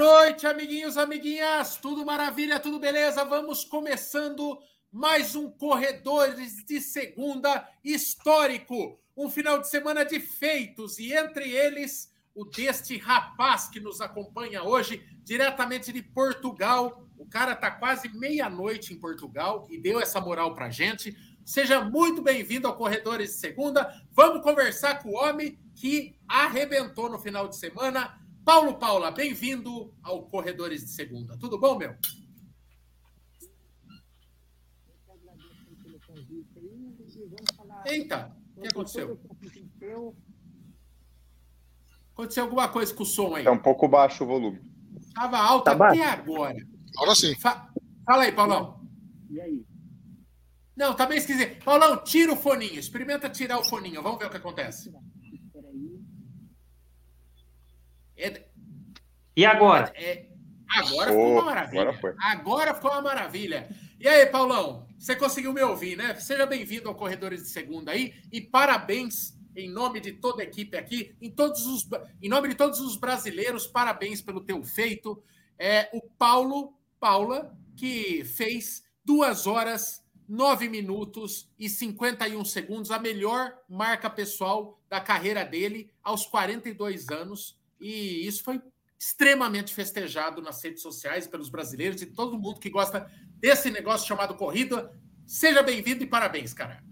noite, amiguinhos, amiguinhas. Tudo maravilha, tudo beleza? Vamos começando mais um Corredores de Segunda histórico. Um final de semana de feitos e entre eles o deste rapaz que nos acompanha hoje, diretamente de Portugal. O cara tá quase meia-noite em Portugal e deu essa moral pra gente. Seja muito bem-vindo ao Corredores de Segunda. Vamos conversar com o homem que arrebentou no final de semana Paulo Paula, bem-vindo ao Corredores de Segunda. Tudo bom, meu? Eita, o que aconteceu? Aconteceu alguma coisa com o som aí? É um pouco baixo o volume. Estava alto tá até agora. Agora sim. Fa Fala aí, Paulão. E aí? Não, tá bem esquisito. Paulão, tira o foninho. Experimenta tirar o foninho. Vamos ver o que acontece. É... E agora? É... Agora ficou uma maravilha. Agora, agora, ficou uma maravilha. E aí, Paulão, você conseguiu me ouvir, né? Seja bem-vindo ao Corredores de Segunda aí e parabéns em nome de toda a equipe aqui, em, todos os, em nome de todos os brasileiros, parabéns pelo teu feito. É o Paulo Paula, que fez duas horas, nove minutos e 51 segundos, a melhor marca pessoal da carreira dele aos 42 anos. E isso foi extremamente festejado nas redes sociais pelos brasileiros e todo mundo que gosta desse negócio chamado corrida. Seja bem-vindo e parabéns, cara.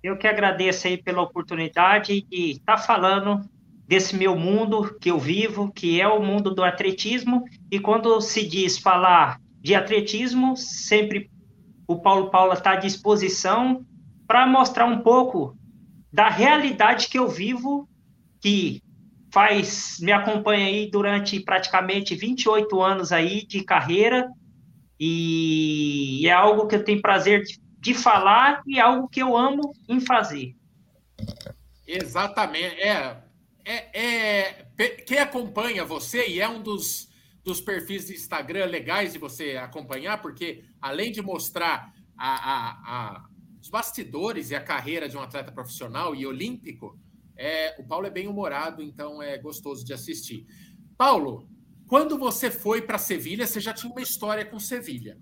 Eu que agradeço aí pela oportunidade de estar falando desse meu mundo que eu vivo, que é o mundo do atletismo. E quando se diz falar de atletismo, sempre o Paulo Paula está à disposição para mostrar um pouco da realidade que eu vivo que faz me acompanha aí durante praticamente 28 anos aí de carreira e é algo que eu tenho prazer de, de falar e é algo que eu amo em fazer. Exatamente. É, é, é, quem acompanha você e é um dos, dos perfis de Instagram legais de você acompanhar, porque além de mostrar a, a, a, os bastidores e a carreira de um atleta profissional e olímpico, é, o Paulo é bem humorado, então é gostoso de assistir. Paulo, quando você foi para Sevilha, você já tinha uma história com Sevilha.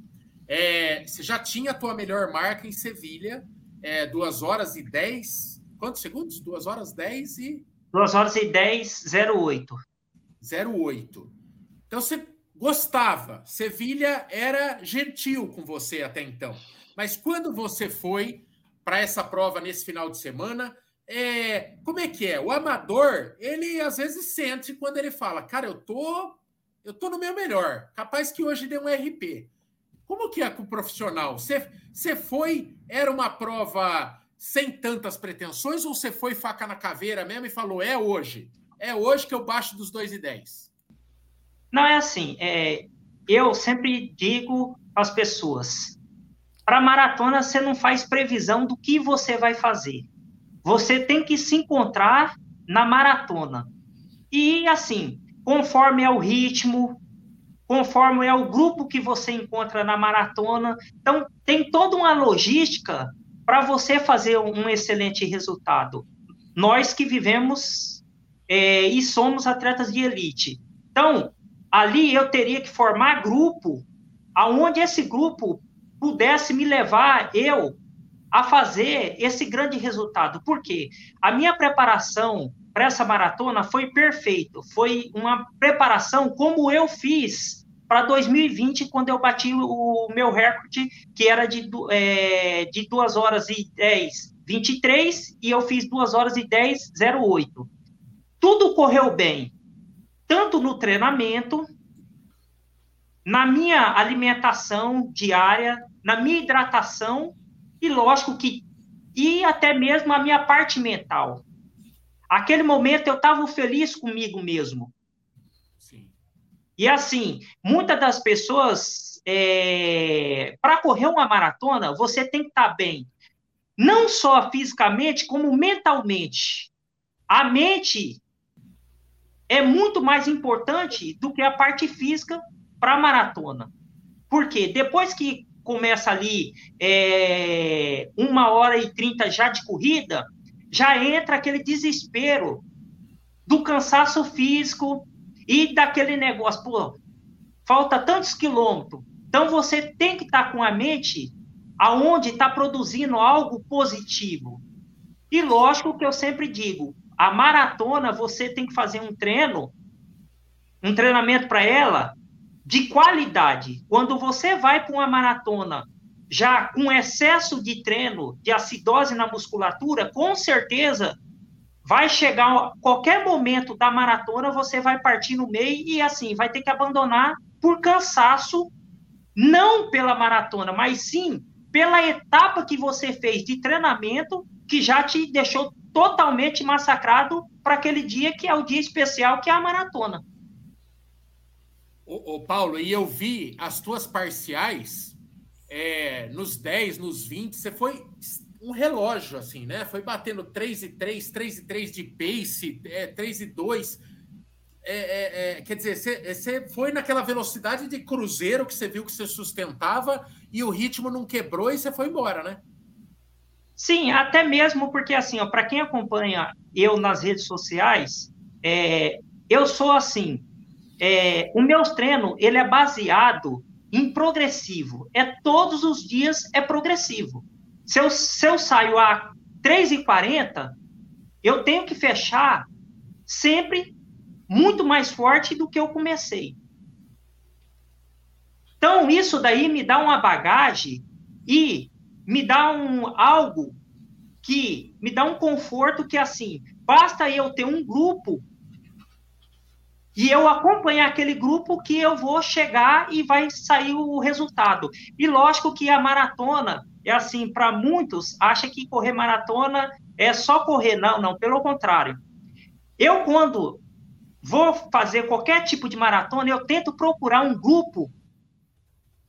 É, você já tinha a tua melhor marca em Sevilha, é, 2 horas e 10. Quantos segundos? 2 horas 10 e. 2 horas e 10, 08. 08. Então você gostava. Sevilha era gentil com você até então. Mas quando você foi para essa prova nesse final de semana, é, como é que é? O amador, ele às vezes sente quando ele fala, cara, eu tô, eu tô no meu melhor. Capaz que hoje deu um RP. Como que é com o profissional? Você, você foi, era uma prova sem tantas pretensões ou você foi faca na caveira mesmo e falou, é hoje? É hoje que eu baixo dos 2 e 10? Não, é assim, é, eu sempre digo às pessoas, para maratona você não faz previsão do que você vai fazer você tem que se encontrar na maratona. E assim, conforme é o ritmo, conforme é o grupo que você encontra na maratona, então tem toda uma logística para você fazer um excelente resultado. Nós que vivemos é, e somos atletas de elite. Então, ali eu teria que formar grupo, aonde esse grupo pudesse me levar, eu, a fazer esse grande resultado. Por quê? A minha preparação para essa maratona foi perfeito. Foi uma preparação como eu fiz para 2020, quando eu bati o meu recorde, que era de, é, de 2 horas e 10, 23, e eu fiz 2 horas e 10, 08. Tudo correu bem, tanto no treinamento, na minha alimentação diária, na minha hidratação e lógico que. E até mesmo a minha parte mental. Aquele momento eu estava feliz comigo mesmo. Sim. E assim, muitas das pessoas, é, para correr uma maratona, você tem que estar tá bem. Não só fisicamente, como mentalmente. A mente é muito mais importante do que a parte física para a maratona. Porque depois que começa ali é, uma hora e trinta já de corrida, já entra aquele desespero do cansaço físico e daquele negócio, pô, falta tantos quilômetros. Então você tem que estar tá com a mente aonde está produzindo algo positivo. E lógico que eu sempre digo, a maratona você tem que fazer um treino, um treinamento para ela de qualidade. Quando você vai para uma maratona já com excesso de treino, de acidose na musculatura, com certeza vai chegar qualquer momento da maratona, você vai partir no meio e assim, vai ter que abandonar por cansaço, não pela maratona, mas sim pela etapa que você fez de treinamento que já te deixou totalmente massacrado para aquele dia que é o dia especial que é a maratona. Ô, ô Paulo, e eu vi as tuas parciais é, nos 10, nos 20, você foi um relógio, assim, né? Foi batendo 3 e 3, 3 e 3 de pace, é, 3 e 2. É, é, é, quer dizer, você, você foi naquela velocidade de cruzeiro que você viu que você sustentava e o ritmo não quebrou e você foi embora, né? Sim, até mesmo porque, assim, para quem acompanha eu nas redes sociais, é, eu sou assim, é, o meu treino, ele é baseado em progressivo. É todos os dias é progressivo. Se eu, se eu saio a 3,40, eu tenho que fechar sempre muito mais forte do que eu comecei. Então, isso daí me dá uma bagagem e me dá um algo que me dá um conforto que assim, basta eu ter um grupo e eu acompanhar aquele grupo que eu vou chegar e vai sair o resultado. E lógico que a maratona é assim, para muitos, acha que correr maratona é só correr. Não, não, pelo contrário. Eu, quando vou fazer qualquer tipo de maratona, eu tento procurar um grupo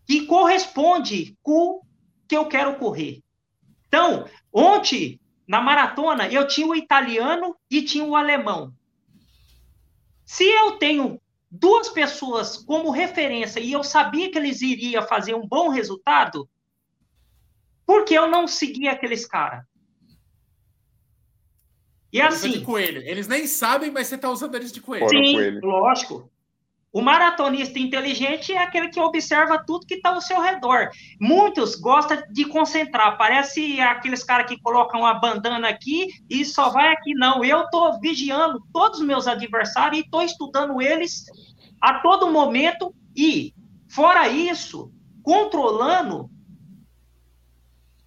que corresponde com o que eu quero correr. Então, ontem, na maratona, eu tinha o italiano e tinha o alemão. Se eu tenho duas pessoas como referência e eu sabia que eles iriam fazer um bom resultado, por que eu não segui aqueles caras? E assim. De coelho. Eles nem sabem, mas você está usando eles de coelho. Sim, coelho. lógico. O maratonista inteligente é aquele que observa tudo que está ao seu redor. Muitos gostam de concentrar. Parece aqueles caras que colocam uma bandana aqui e só vai aqui. Não, eu estou vigiando todos os meus adversários e estou estudando eles a todo momento e, fora isso, controlando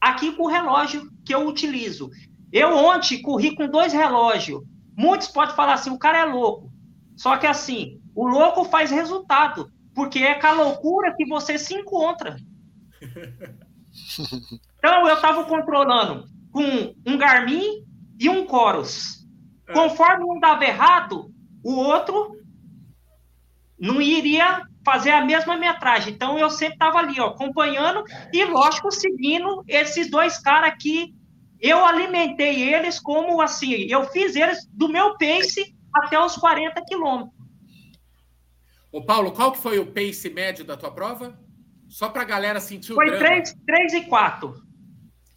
aqui com o relógio que eu utilizo. Eu ontem corri com dois relógios. Muitos podem falar assim, o cara é louco. Só que assim, o louco faz resultado, porque é com a loucura que você se encontra. Então eu estava controlando com um Garmin e um Coros. É. Conforme um dava errado, o outro não iria fazer a mesma metragem. Então eu sempre estava ali, ó, acompanhando e, lógico, seguindo esses dois caras que eu alimentei eles como assim, eu fiz eles do meu pace até os 40 quilômetros. Ô Paulo, qual que foi o pace médio da tua prova? Só para a galera sentir o Foi 3, 3 e 4.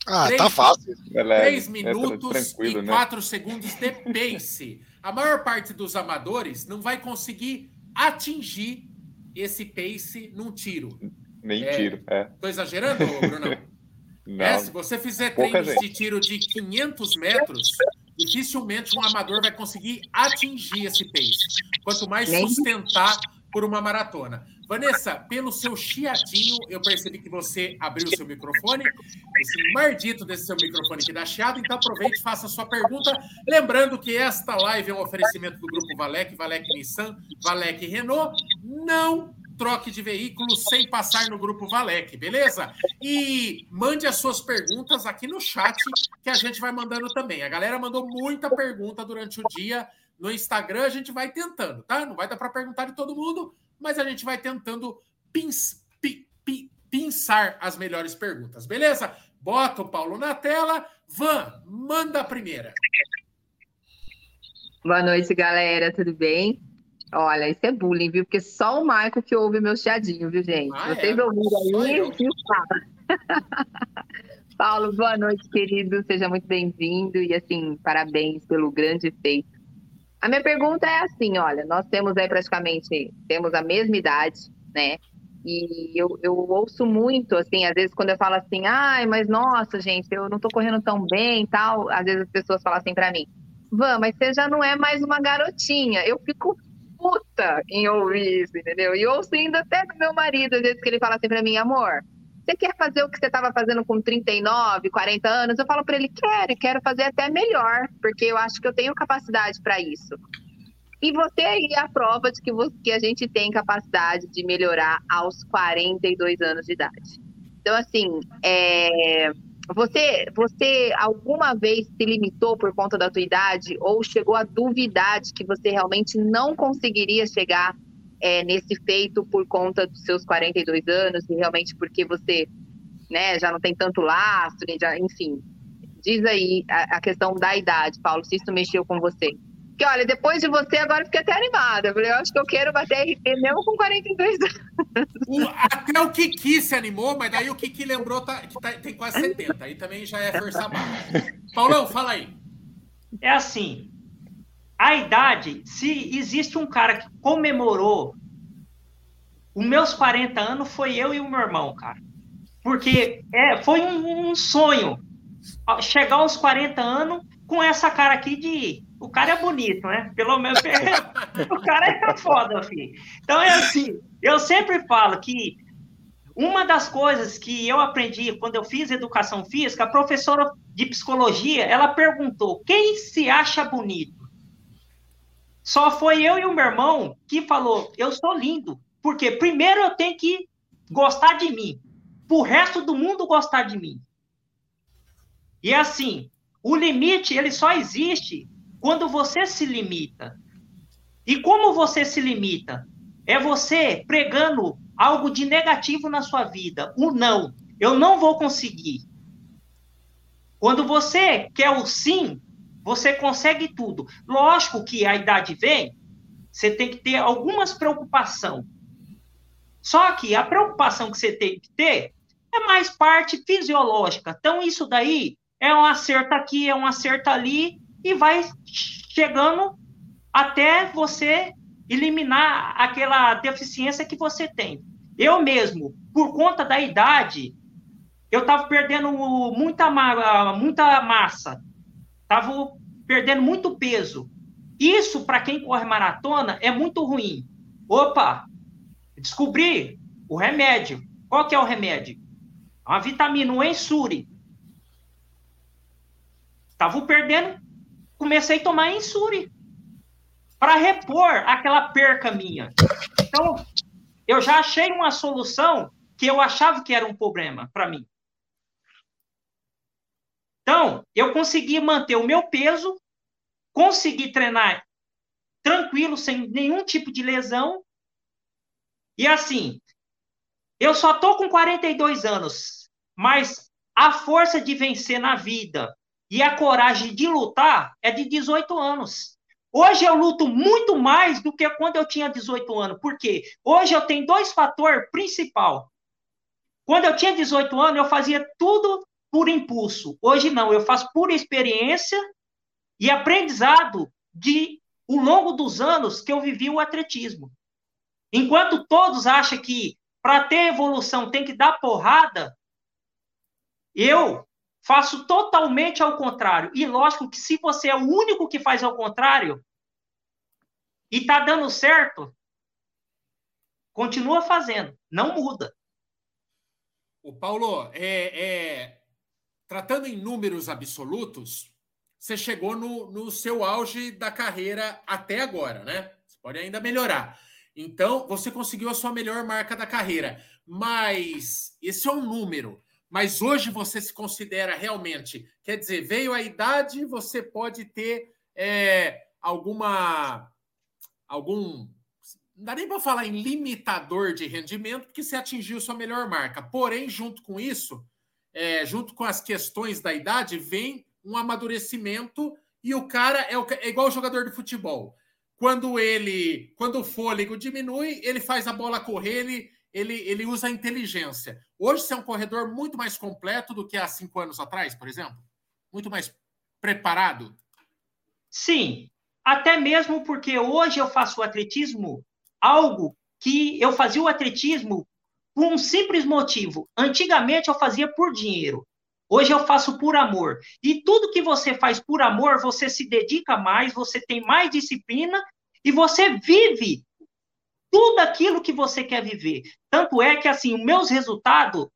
Ah, 3, tá fácil. 3 minutos e 4 né? segundos de pace. A maior parte dos amadores não vai conseguir atingir esse pace num tiro. Nem é, tiro, é. Tô exagerando, Brunão? Não. É, se você fizer treinos gente. de tiro de 500 metros, dificilmente um amador vai conseguir atingir esse pace. Quanto mais sustentar por uma maratona. Vanessa, pelo seu chiadinho, eu percebi que você abriu o seu microfone. Esse mardito desse seu microfone que dá chiado, então aproveite e faça a sua pergunta. Lembrando que esta live é um oferecimento do Grupo Valec, Valec Nissan, Valec Renault. Não troque de veículo sem passar no Grupo Valec, beleza? E mande as suas perguntas aqui no chat, que a gente vai mandando também. A galera mandou muita pergunta durante o dia no Instagram, a gente vai tentando, tá? Não vai dar para perguntar de todo mundo, mas a gente vai tentando pins, pi, pi, pensar as melhores perguntas, beleza? Bota o Paulo na tela. Van, manda a primeira. Boa noite, galera. Tudo bem? Olha, isso é bullying, viu? Porque só o Maico que ouve meu chiadinho, viu, gente? Ah, Vocês é? ouviram aí? Viu? Paulo, boa noite, querido. Seja muito bem-vindo. E, assim, parabéns pelo grande feito A minha pergunta é assim, olha, nós temos aí praticamente, temos a mesma idade, né? E eu, eu ouço muito, assim, às vezes quando eu falo assim, ai, mas nossa, gente, eu não tô correndo tão bem tal, às vezes as pessoas falam assim para mim, Van, mas você já não é mais uma garotinha. Eu fico puta em ouvir isso, entendeu? E ouço ainda até do meu marido, às vezes que ele fala assim para mim, amor, você quer fazer o que você estava fazendo com 39, 40 anos? Eu falo para ele, quero, quero fazer até melhor, porque eu acho que eu tenho capacidade para isso. E você aí é a prova de que, você, que a gente tem capacidade de melhorar aos 42 anos de idade. Então, assim, é, você, você alguma vez se limitou por conta da tua idade ou chegou a duvidar de que você realmente não conseguiria chegar é, nesse feito por conta dos seus 42 anos e realmente porque você né, já não tem tanto lastro, já, enfim. Diz aí a, a, questão da idade, Paulo, se isso mexeu com você. Porque, olha, depois de você, agora fiquei até animada. Eu falei, eu acho que eu quero bater RT mesmo com 42 anos. O, até o Kiki se animou, mas daí o Kiki lembrou tá, que tá, tem quase 70. Aí também já é força baixa. Paulão, fala aí. É assim, a idade, se existe um cara que comemorou os meus 40 anos, foi eu e o meu irmão, cara. Porque é, foi um, um sonho chegar aos 40 anos com essa cara aqui de. O cara é bonito, né? Pelo menos. o cara é foda, filho. Então é assim, eu sempre falo que uma das coisas que eu aprendi quando eu fiz educação física, a professora de psicologia, ela perguntou: quem se acha bonito? Só foi eu e o meu irmão que falou: eu sou lindo. Porque primeiro eu tenho que gostar de mim, o resto do mundo gostar de mim. E assim, o limite ele só existe quando você se limita. E como você se limita? É você pregando algo de negativo na sua vida, o não. Eu não vou conseguir. Quando você quer o sim, você consegue tudo. Lógico que a idade vem, você tem que ter algumas preocupações. Só que a preocupação que você tem que ter é mais parte fisiológica. Então, isso daí é um acerto aqui, é um acerto ali, e vai chegando até você eliminar aquela deficiência que você tem. Eu mesmo, por conta da idade, eu estava perdendo muita, muita massa, estava perdendo muito peso. Isso, para quem corre maratona, é muito ruim. Opa, descobri o remédio. Qual que é o remédio? Uma vitamina, um ensure. Estava perdendo, comecei a tomar ensure para repor aquela perca minha. Então, eu já achei uma solução que eu achava que era um problema para mim. Então, eu consegui manter o meu peso, consegui treinar tranquilo, sem nenhum tipo de lesão, e assim, eu só tô com 42 anos, mas a força de vencer na vida e a coragem de lutar é de 18 anos. Hoje eu luto muito mais do que quando eu tinha 18 anos. Por quê? Hoje eu tenho dois fatores principal. Quando eu tinha 18 anos, eu fazia tudo por impulso. Hoje não, eu faço por experiência e aprendizado de ao longo dos anos que eu vivi o atletismo. Enquanto todos acham que para ter evolução tem que dar porrada, eu faço totalmente ao contrário. E lógico que se você é o único que faz ao contrário e está dando certo, continua fazendo, não muda. O Paulo, é, é, tratando em números absolutos, você chegou no, no seu auge da carreira até agora, né? Você pode ainda melhorar. Então, você conseguiu a sua melhor marca da carreira. Mas esse é um número. Mas hoje você se considera realmente. Quer dizer, veio a idade, você pode ter é, alguma. algum. Não dá nem para falar em limitador de rendimento, porque você atingiu sua melhor marca. Porém, junto com isso, é, junto com as questões da idade, vem um amadurecimento e o cara é, o, é igual o jogador de futebol quando ele, quando o fôlego diminui, ele faz a bola correr, ele, ele, ele usa a inteligência. Hoje você é um corredor muito mais completo do que há cinco anos atrás, por exemplo? Muito mais preparado? Sim. Até mesmo porque hoje eu faço o atletismo algo que eu fazia o atletismo por um simples motivo. Antigamente eu fazia por dinheiro. Hoje eu faço por amor. E tudo que você faz por amor, você se dedica mais, você tem mais disciplina e você vive tudo aquilo que você quer viver. Tanto é que, assim, os meus resultados,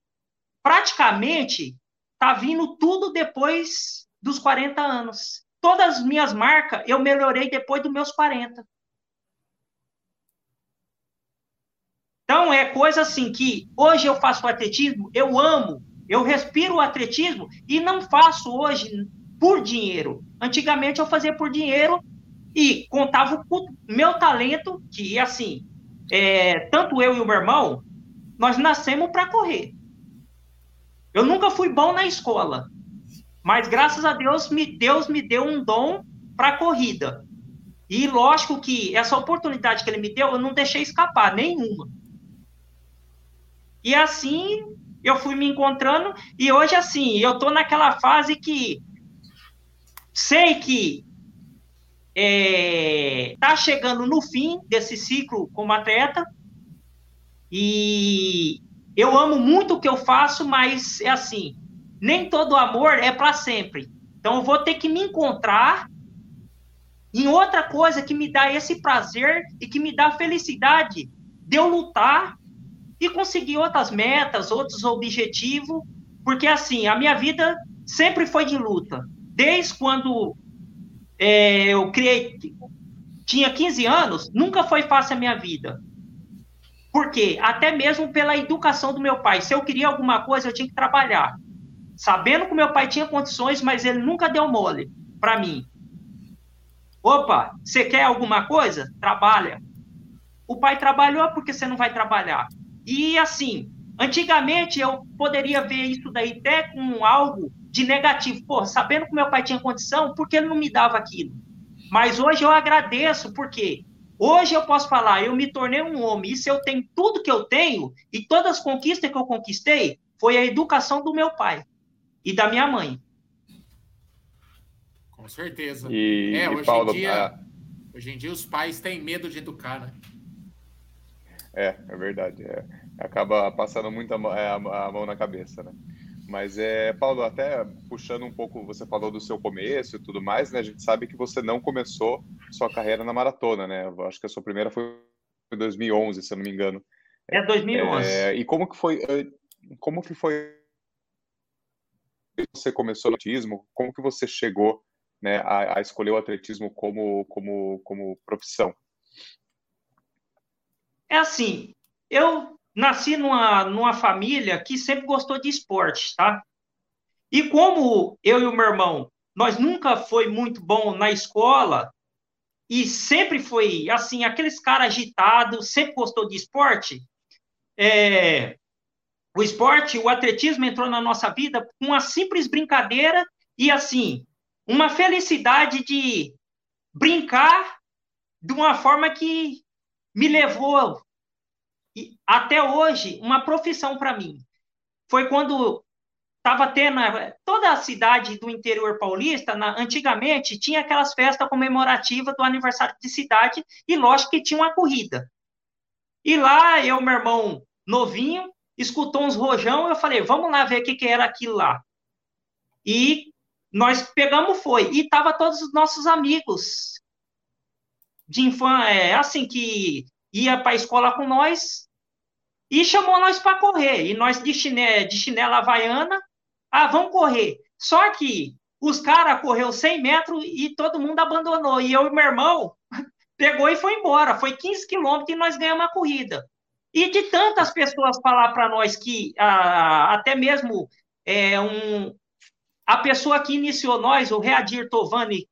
praticamente, tá vindo tudo depois dos 40 anos. Todas as minhas marcas eu melhorei depois dos meus 40. Então, é coisa assim que hoje eu faço atletismo, eu amo, eu respiro o atletismo e não faço hoje por dinheiro. Antigamente eu fazia por dinheiro e contava com o meu talento, que assim, é, tanto eu e o meu irmão, nós nascemos para correr. Eu nunca fui bom na escola, mas graças a Deus, me, Deus me deu um dom para corrida. E lógico que essa oportunidade que ele me deu, eu não deixei escapar nenhuma. E assim eu fui me encontrando, e hoje, assim, eu tô naquela fase que sei que é, tá chegando no fim desse ciclo como atleta, e eu amo muito o que eu faço, mas é assim, nem todo amor é para sempre. Então eu vou ter que me encontrar em outra coisa que me dá esse prazer e que me dá felicidade de eu lutar e conseguir outras metas, outros objetivos, porque assim, a minha vida sempre foi de luta. Desde quando é, eu criei, tinha 15 anos, nunca foi fácil a minha vida. Por quê? Até mesmo pela educação do meu pai. Se eu queria alguma coisa, eu tinha que trabalhar. Sabendo que meu pai tinha condições, mas ele nunca deu mole para mim. Opa, você quer alguma coisa? Trabalha. O pai trabalhou porque você não vai trabalhar. E assim, antigamente eu poderia ver isso daí até com algo de negativo. Pô, sabendo que meu pai tinha condição, por que ele não me dava aquilo? Mas hoje eu agradeço, porque hoje eu posso falar, eu me tornei um homem, e se eu tenho tudo que eu tenho, e todas as conquistas que eu conquistei, foi a educação do meu pai e da minha mãe. Com certeza. E, é, e hoje, Paulo, em dia, a... hoje em dia os pais têm medo de educar, né? É, é verdade. É. Acaba passando muito a, é, a, a, mão na cabeça, né? Mas, é, Paulo, até puxando um pouco, você falou do seu começo e tudo mais, né? A gente sabe que você não começou sua carreira na maratona, né? Eu acho que a sua primeira foi em 2011, se eu não me engano. É 2011. É, e como que foi, é, como que foi você começou no atletismo? Como que você chegou né, a, a escolher o atletismo como, como, como profissão? É assim, eu nasci numa, numa família que sempre gostou de esporte, tá? E como eu e o meu irmão, nós nunca foi muito bom na escola e sempre foi, assim, aqueles caras agitados, sempre gostou de esporte, é, o esporte, o atletismo entrou na nossa vida com uma simples brincadeira e, assim, uma felicidade de brincar de uma forma que me levou até hoje uma profissão para mim. Foi quando estava tendo toda a cidade do interior paulista, na, antigamente tinha aquelas festas comemorativas do aniversário de cidade e lógico que tinha uma corrida. E lá eu, meu irmão novinho, escutou uns rojão, eu falei, vamos lá ver o que, que era aquilo lá. E nós pegamos foi e tava todos os nossos amigos de infância, é, assim que ia para a escola com nós e chamou nós para correr. E nós de chinela, de chinela havaiana, ah, vamos correr. Só que os caras correu 100 metros e todo mundo abandonou. E eu e meu irmão pegou e foi embora. Foi 15 quilômetros e nós ganhamos a corrida. E de tantas pessoas falar para nós que ah, até mesmo é, um, a pessoa que iniciou nós, o Readir Tovani,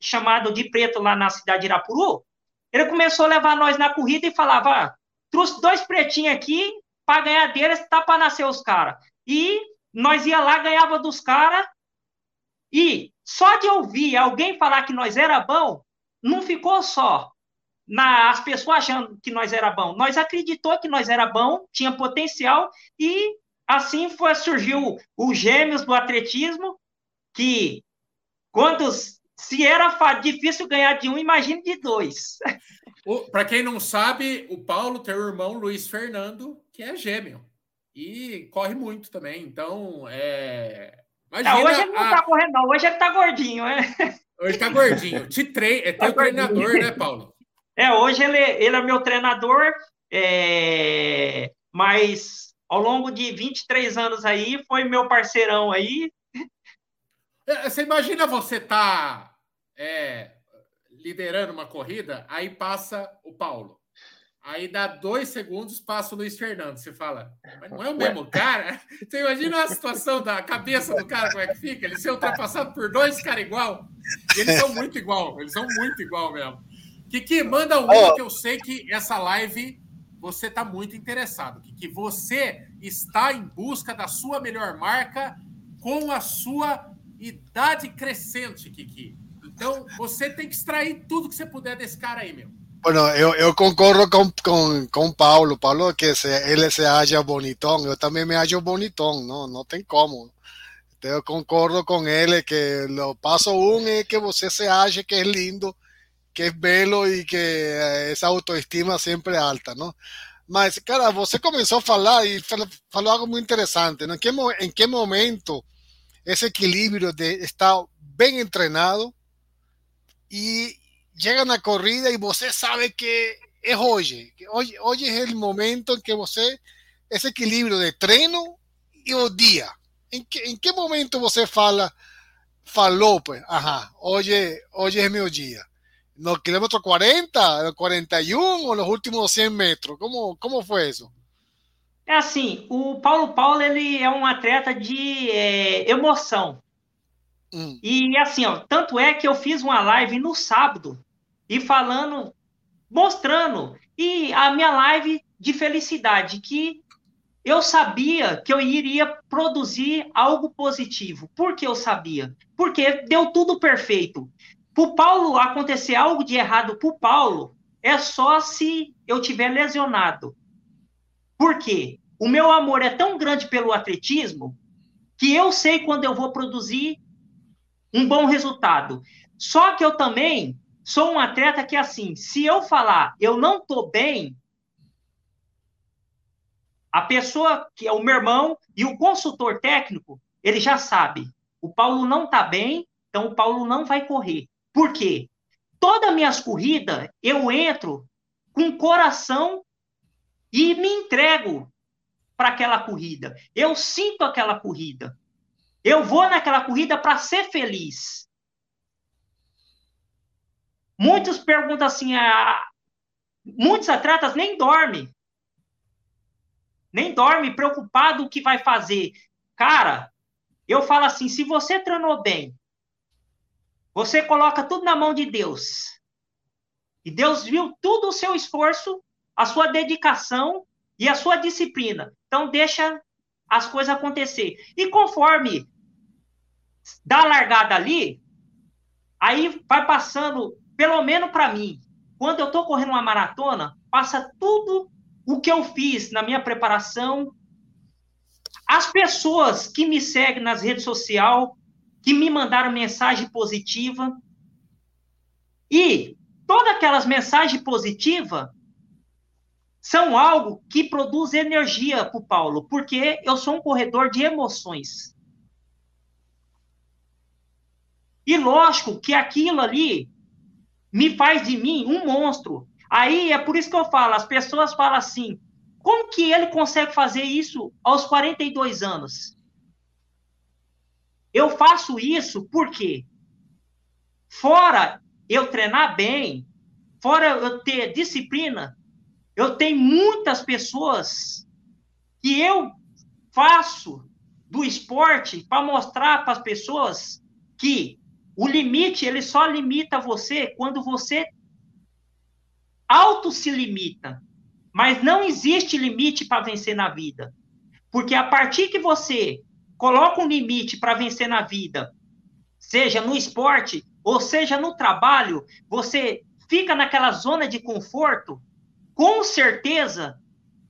chamado de preto lá na cidade de Irapuru, ele começou a levar nós na corrida e falava: ah, trouxe dois pretinhos aqui para ganhar deles, tá para nascer os caras. E nós ia lá, ganhava dos caras. E só de ouvir alguém falar que nós era bom, não ficou só na, as pessoas achando que nós era bom. Nós acreditou que nós era bom, tinha potencial e assim foi surgiu os gêmeos do atletismo que quando se era difícil ganhar de um, imagine de dois. Para quem não sabe, o Paulo tem o irmão Luiz Fernando, que é gêmeo. E corre muito também. Então, é. Imagina é, hoje ele não a... tá correndo, não. Hoje ele tá gordinho, é. Hoje tá gordinho. Te tre... É tá teu treinador, né, Paulo? É, hoje ele, ele é meu treinador, é... mas ao longo de 23 anos aí, foi meu parceirão aí. É, você imagina você tá é, liderando uma corrida, aí passa o Paulo. Aí dá dois segundos, passa o Luiz Fernando. Você fala, mas não é o mesmo cara? Você imagina a situação da cabeça do cara, como é que fica? Ele ser ultrapassado por dois caras igual. E eles são muito igual, eles são muito igual mesmo. Kiki, manda um oh. que eu sei que essa live você está muito interessado. Que você está em busca da sua melhor marca com a sua idade crescente, Kiki. Então, você tem que extrair tudo que você puder desse cara aí, meu. Bueno, yo, yo concordo con, con, con, Paulo, Paulo que se, él se halla bonitón, yo también me hallo bonitón, no, no te incómodo. Yo concordo con él que lo paso un es que usted se halle que es lindo, que es belo y que eh, esa autoestima siempre alta, ¿no? Mas, cara, você começou a falar e falou algo muito interessante, ¿no? ¿En qué, en qué momento ese equilibrio de estar bien entrenado y llega na corrida e você sabe que é hoje. Que hoje, hoje é o momento em que você, esse equilíbrio de treino e o dia. Em que, em que momento você fala, falou, pues, ajá, hoje, hoje é meu dia? No quilômetro 40, no 41 ou nos últimos 100 metros? Como, como foi isso? É assim, o Paulo Paulo ele é um atleta de é, emoção. Hum. E assim, ó, tanto é que eu fiz uma live no sábado e falando, mostrando, e a minha live de felicidade, que eu sabia que eu iria produzir algo positivo. Por que eu sabia? Porque deu tudo perfeito. Para Paulo acontecer algo de errado para Paulo, é só se eu tiver lesionado. Por quê? O meu amor é tão grande pelo atletismo que eu sei quando eu vou produzir um bom resultado. Só que eu também Sou um atleta que, assim, se eu falar eu não tô bem, a pessoa que é o meu irmão e o consultor técnico, ele já sabe. O Paulo não tá bem, então o Paulo não vai correr. Por quê? Todas minhas corridas, eu entro com coração e me entrego para aquela corrida. Eu sinto aquela corrida. Eu vou naquela corrida para ser feliz. Muitos perguntam assim, ah, muitos atletas nem dormem. Nem dorme preocupado o que vai fazer. Cara, eu falo assim, se você treinou bem, você coloca tudo na mão de Deus. E Deus viu tudo o seu esforço, a sua dedicação e a sua disciplina. Então deixa as coisas acontecer. E conforme dá a largada ali, aí vai passando pelo menos para mim, quando eu estou correndo uma maratona, passa tudo o que eu fiz na minha preparação. As pessoas que me seguem nas redes sociais, que me mandaram mensagem positiva. E todas aquelas mensagens positivas são algo que produz energia para o Paulo, porque eu sou um corredor de emoções. E lógico que aquilo ali me faz de mim um monstro. Aí é por isso que eu falo, as pessoas falam assim, como que ele consegue fazer isso aos 42 anos? Eu faço isso porque, fora eu treinar bem, fora eu ter disciplina, eu tenho muitas pessoas que eu faço do esporte para mostrar para as pessoas que o limite, ele só limita você quando você auto se limita. Mas não existe limite para vencer na vida. Porque a partir que você coloca um limite para vencer na vida, seja no esporte ou seja no trabalho, você fica naquela zona de conforto, com certeza,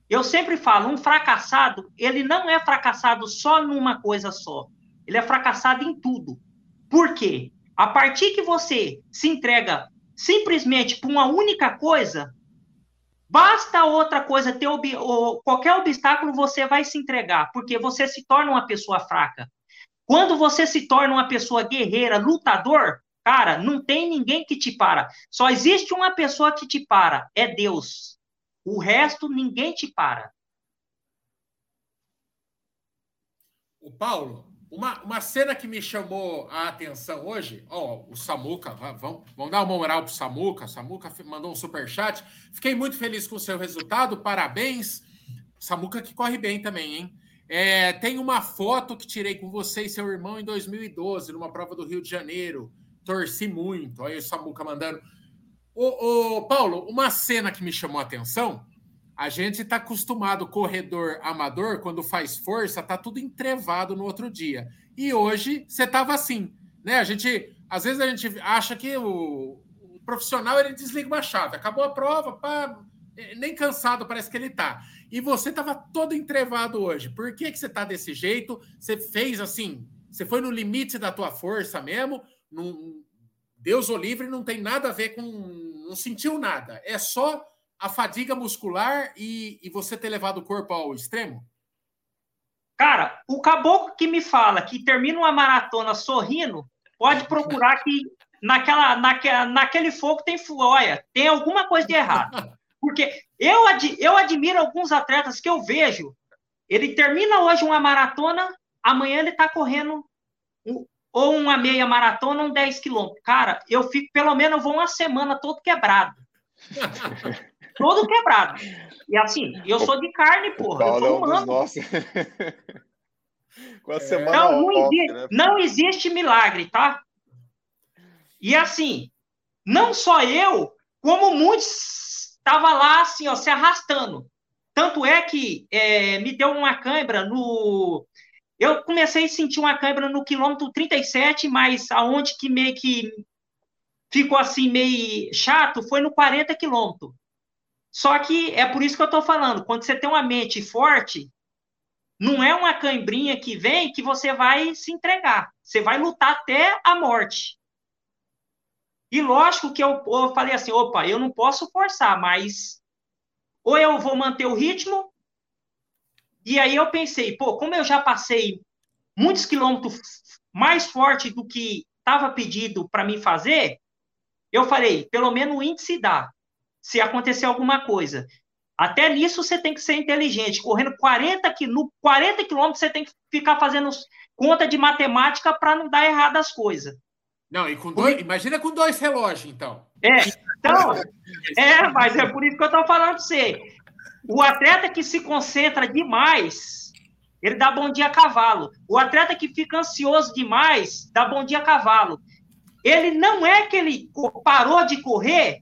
eu sempre falo, um fracassado, ele não é fracassado só numa coisa só. Ele é fracassado em tudo. Por quê? A partir que você se entrega simplesmente por uma única coisa, basta outra coisa ter ob... qualquer obstáculo, você vai se entregar, porque você se torna uma pessoa fraca. Quando você se torna uma pessoa guerreira, lutador, cara, não tem ninguém que te para. Só existe uma pessoa que te para, é Deus. O resto ninguém te para. O Paulo, uma, uma cena que me chamou a atenção hoje, ó, o Samuca, vamos, vamos dar uma moral pro Samuca. O Samuca mandou um super chat. Fiquei muito feliz com o seu resultado, parabéns. Samuca que corre bem também, hein? É, tem uma foto que tirei com você e seu irmão em 2012, numa prova do Rio de Janeiro. Torci muito. Aí o Samuca mandando. Ô, Paulo, uma cena que me chamou a atenção a gente está acostumado, corredor amador, quando faz força, tá tudo entrevado no outro dia. E hoje você estava assim, né? A gente, às vezes a gente acha que o, o, profissional ele desliga uma chave, acabou a prova, pá, é, nem cansado parece que ele tá. E você estava todo entrevado hoje. Por que que você tá desse jeito? Você fez assim, você foi no limite da tua força mesmo? Não, Deus o livre não tem nada a ver com, não sentiu nada. É só a fadiga muscular e, e você ter levado o corpo ao extremo? Cara, o caboclo que me fala que termina uma maratona sorrindo, pode procurar que naquela, naquela, naquele fogo tem olha, tem alguma coisa de errado. Porque eu, ad, eu admiro alguns atletas que eu vejo, ele termina hoje uma maratona, amanhã ele está correndo ou uma meia maratona, um 10 quilômetros. Cara, eu fico, pelo menos, eu vou uma semana todo quebrado. todo quebrado. E assim, eu sou de carne, porra. Eu sou humano. Nossa. Com a semana não, não, existe, né? não existe milagre, tá? E assim, não só eu, como muitos estavam lá, assim, ó, se arrastando. Tanto é que é, me deu uma cãibra no. Eu comecei a sentir uma cãibra no quilômetro 37, mas aonde que meio que ficou assim meio chato foi no 40 quilômetros. Só que é por isso que eu estou falando, quando você tem uma mente forte, não é uma cãibrinha que vem que você vai se entregar. Você vai lutar até a morte. E lógico que eu, eu falei assim, opa, eu não posso forçar, mas ou eu vou manter o ritmo. E aí eu pensei, pô, como eu já passei muitos quilômetros mais forte do que estava pedido para mim fazer, eu falei, pelo menos o índice dá se acontecer alguma coisa. Até nisso você tem que ser inteligente. Correndo 40 no 40 quilômetros você tem que ficar fazendo conta de matemática para não dar errado as coisas. Não, e com dois, imagina com dois relógios, então. É, então, é, mas é por isso que eu estou falando para você. O atleta que se concentra demais, ele dá bom dia a cavalo. O atleta que fica ansioso demais, dá bom dia a cavalo. Ele não é que ele parou de correr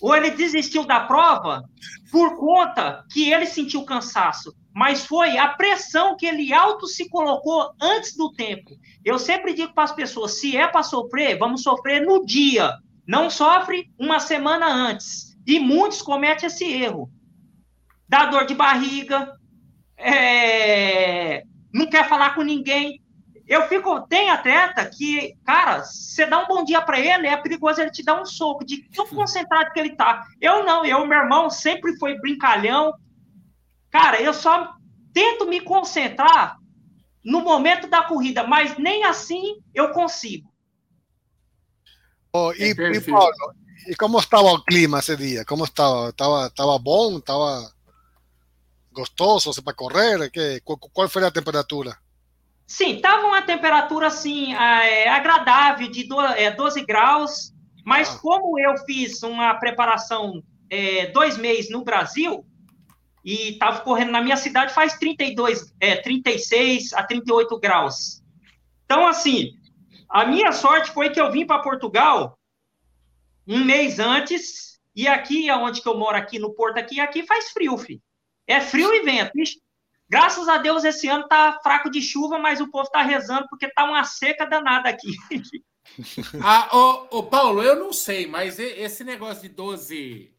ou ele desistiu da prova por conta que ele sentiu cansaço, mas foi a pressão que ele auto se colocou antes do tempo. Eu sempre digo para as pessoas: se é para sofrer, vamos sofrer no dia, não sofre uma semana antes. E muitos cometem esse erro. Dá dor de barriga, é... não quer falar com ninguém, eu fico. Tem atleta que, cara, você dá um bom dia para ele, é perigoso ele te dar um soco de tão concentrado que ele tá. Eu não, eu, meu irmão, sempre foi brincalhão. Cara, eu só tento me concentrar no momento da corrida, mas nem assim eu consigo. Oh, e, e, Paulo, e como estava o clima esse dia? Como estava? Estava, estava bom? Estava gostoso para correr? Que, qual foi a temperatura? Sim, estava uma temperatura assim é, agradável de do, é, 12 graus, mas ah. como eu fiz uma preparação é, dois meses no Brasil e estava correndo na minha cidade faz 32, é, 36 a 38 graus. Então, assim, a minha sorte foi que eu vim para Portugal um mês antes e aqui, onde que eu moro aqui no Porto aqui, aqui faz frio, filho. É frio e vento. Graças a Deus, esse ano tá fraco de chuva, mas o povo tá rezando porque tá uma seca danada aqui. ah, ô, ô, Paulo, eu não sei, mas esse negócio de 12,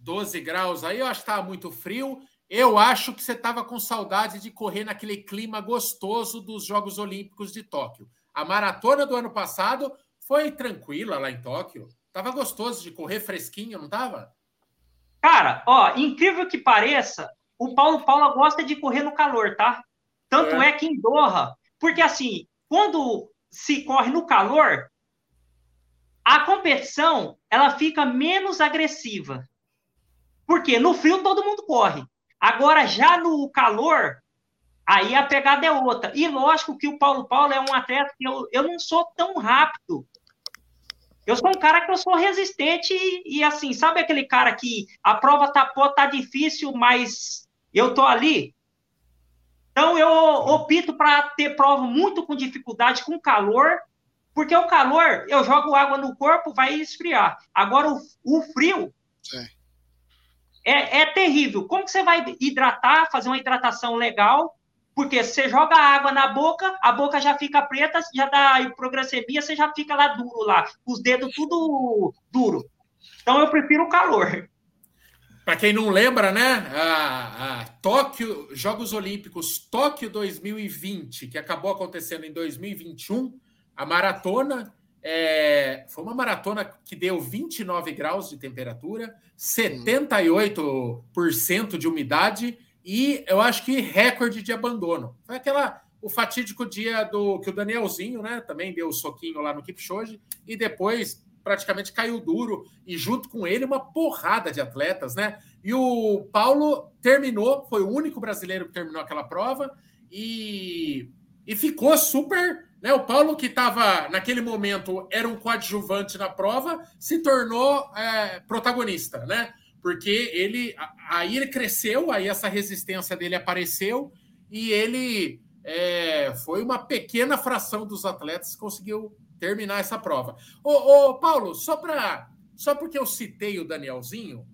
12 graus aí, eu acho que tá muito frio. Eu acho que você tava com saudade de correr naquele clima gostoso dos Jogos Olímpicos de Tóquio. a maratona do ano passado foi tranquila lá em Tóquio. Tava gostoso de correr fresquinho, não tava? Cara, ó, incrível que pareça, o Paulo Paula gosta de correr no calor, tá? Tanto é. é que em Doha, porque assim, quando se corre no calor, a competição ela fica menos agressiva. Porque no frio todo mundo corre. Agora, já no calor, aí a pegada é outra. E lógico que o Paulo Paulo é um atleta que eu, eu não sou tão rápido. Eu sou um cara que eu sou resistente e, e assim, sabe aquele cara que a prova tá, pô, tá difícil, mas eu tô ali? Então eu opto para ter prova muito com dificuldade, com calor, porque o calor, eu jogo água no corpo, vai esfriar. Agora o, o frio, é, é terrível. Como que você vai hidratar, fazer uma hidratação legal? Porque você joga água na boca, a boca já fica preta, já dá hiproglicemia, você já fica lá duro lá, os dedos tudo duro. Então eu prefiro o calor. Para quem não lembra, né? A, a, Tóquio, Jogos Olímpicos Tóquio 2020, que acabou acontecendo em 2021, a maratona é, foi uma maratona que deu 29 graus de temperatura, 78% de umidade e eu acho que recorde de abandono. Foi aquela o fatídico dia do que o Danielzinho, né, também deu o um soquinho lá no Kipchoge e depois praticamente caiu duro e junto com ele uma porrada de atletas, né? E o Paulo terminou, foi o único brasileiro que terminou aquela prova e, e ficou super né? O Paulo, que estava naquele momento, era um coadjuvante na prova, se tornou é, protagonista, né? Porque ele aí ele cresceu, aí essa resistência dele apareceu e ele é, foi uma pequena fração dos atletas que conseguiu terminar essa prova. Ô, ô Paulo, só para só porque eu citei o Danielzinho,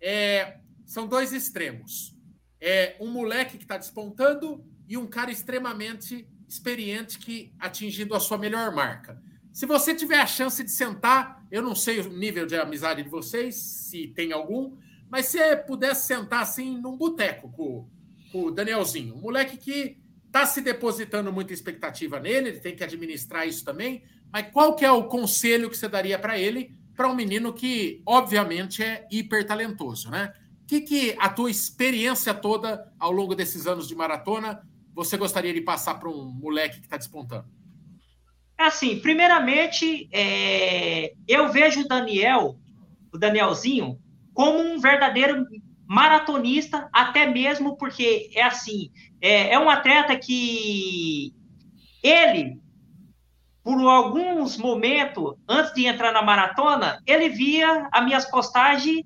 é, são dois extremos. É um moleque que está despontando e um cara extremamente experiente que atingindo a sua melhor marca. Se você tiver a chance de sentar, eu não sei o nível de amizade de vocês, se tem algum, mas se você pudesse sentar assim num boteco com, com o Danielzinho, um moleque que está se depositando muita expectativa nele, ele tem que administrar isso também, mas qual que é o conselho que você daria para ele, para um menino que, obviamente, é hiper talentoso, né? O que, que a tua experiência toda ao longo desses anos de maratona você gostaria de passar para um moleque que está despontando? É assim, primeiramente, é, eu vejo o Daniel, o Danielzinho, como um verdadeiro maratonista, até mesmo porque é assim, é, é um atleta que ele, por alguns momentos, antes de entrar na maratona, ele via as minhas postagens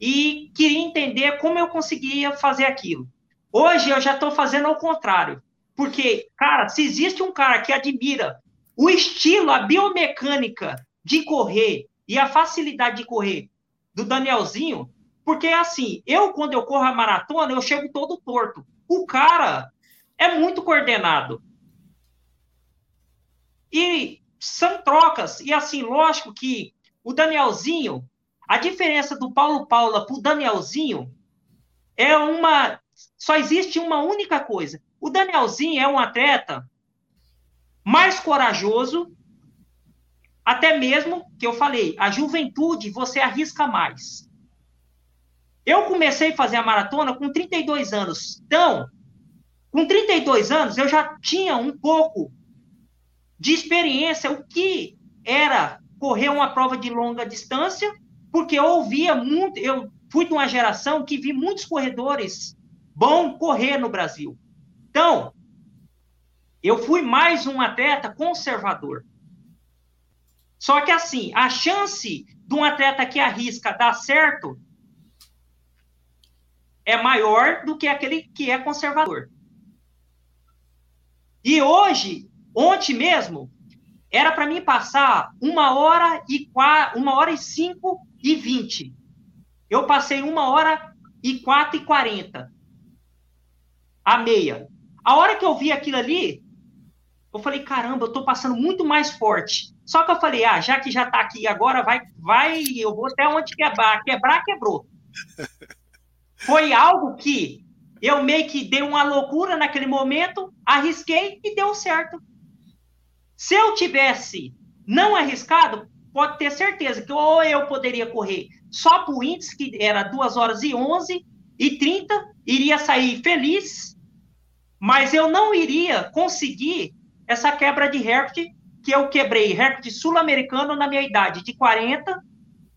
e queria entender como eu conseguia fazer aquilo. Hoje eu já estou fazendo ao contrário. Porque, cara, se existe um cara que admira o estilo, a biomecânica de correr e a facilidade de correr do Danielzinho, porque assim, eu quando eu corro a maratona, eu chego todo torto. O cara é muito coordenado. E são trocas. E assim, lógico que o Danielzinho, a diferença do Paulo Paula para o Danielzinho é uma só existe uma única coisa. O Danielzinho é um atleta mais corajoso, até mesmo que eu falei, a juventude você arrisca mais. Eu comecei a fazer a maratona com 32 anos. Então, com 32 anos, eu já tinha um pouco de experiência, o que era correr uma prova de longa distância, porque eu ouvia muito, eu fui de uma geração que vi muitos corredores bom correr no Brasil. Então, eu fui mais um atleta conservador. Só que assim, a chance de um atleta que arrisca dar certo é maior do que aquele que é conservador. E hoje, ontem mesmo, era para mim passar uma hora e quatro, uma hora e cinco e vinte. Eu passei uma hora e quatro e quarenta a meia. A hora que eu vi aquilo ali, eu falei, caramba, eu tô passando muito mais forte. Só que eu falei, ah, já que já tá aqui agora, vai, vai, eu vou até onde quebrar. Quebrar, quebrou. Foi algo que eu meio que dei uma loucura naquele momento, arrisquei e deu certo. Se eu tivesse não arriscado, pode ter certeza que ou eu poderia correr só para o índice, que era 2 horas e 11 e 30, iria sair feliz, mas eu não iria conseguir essa quebra de recorde que eu quebrei, recorde sul-americano na minha idade, de 40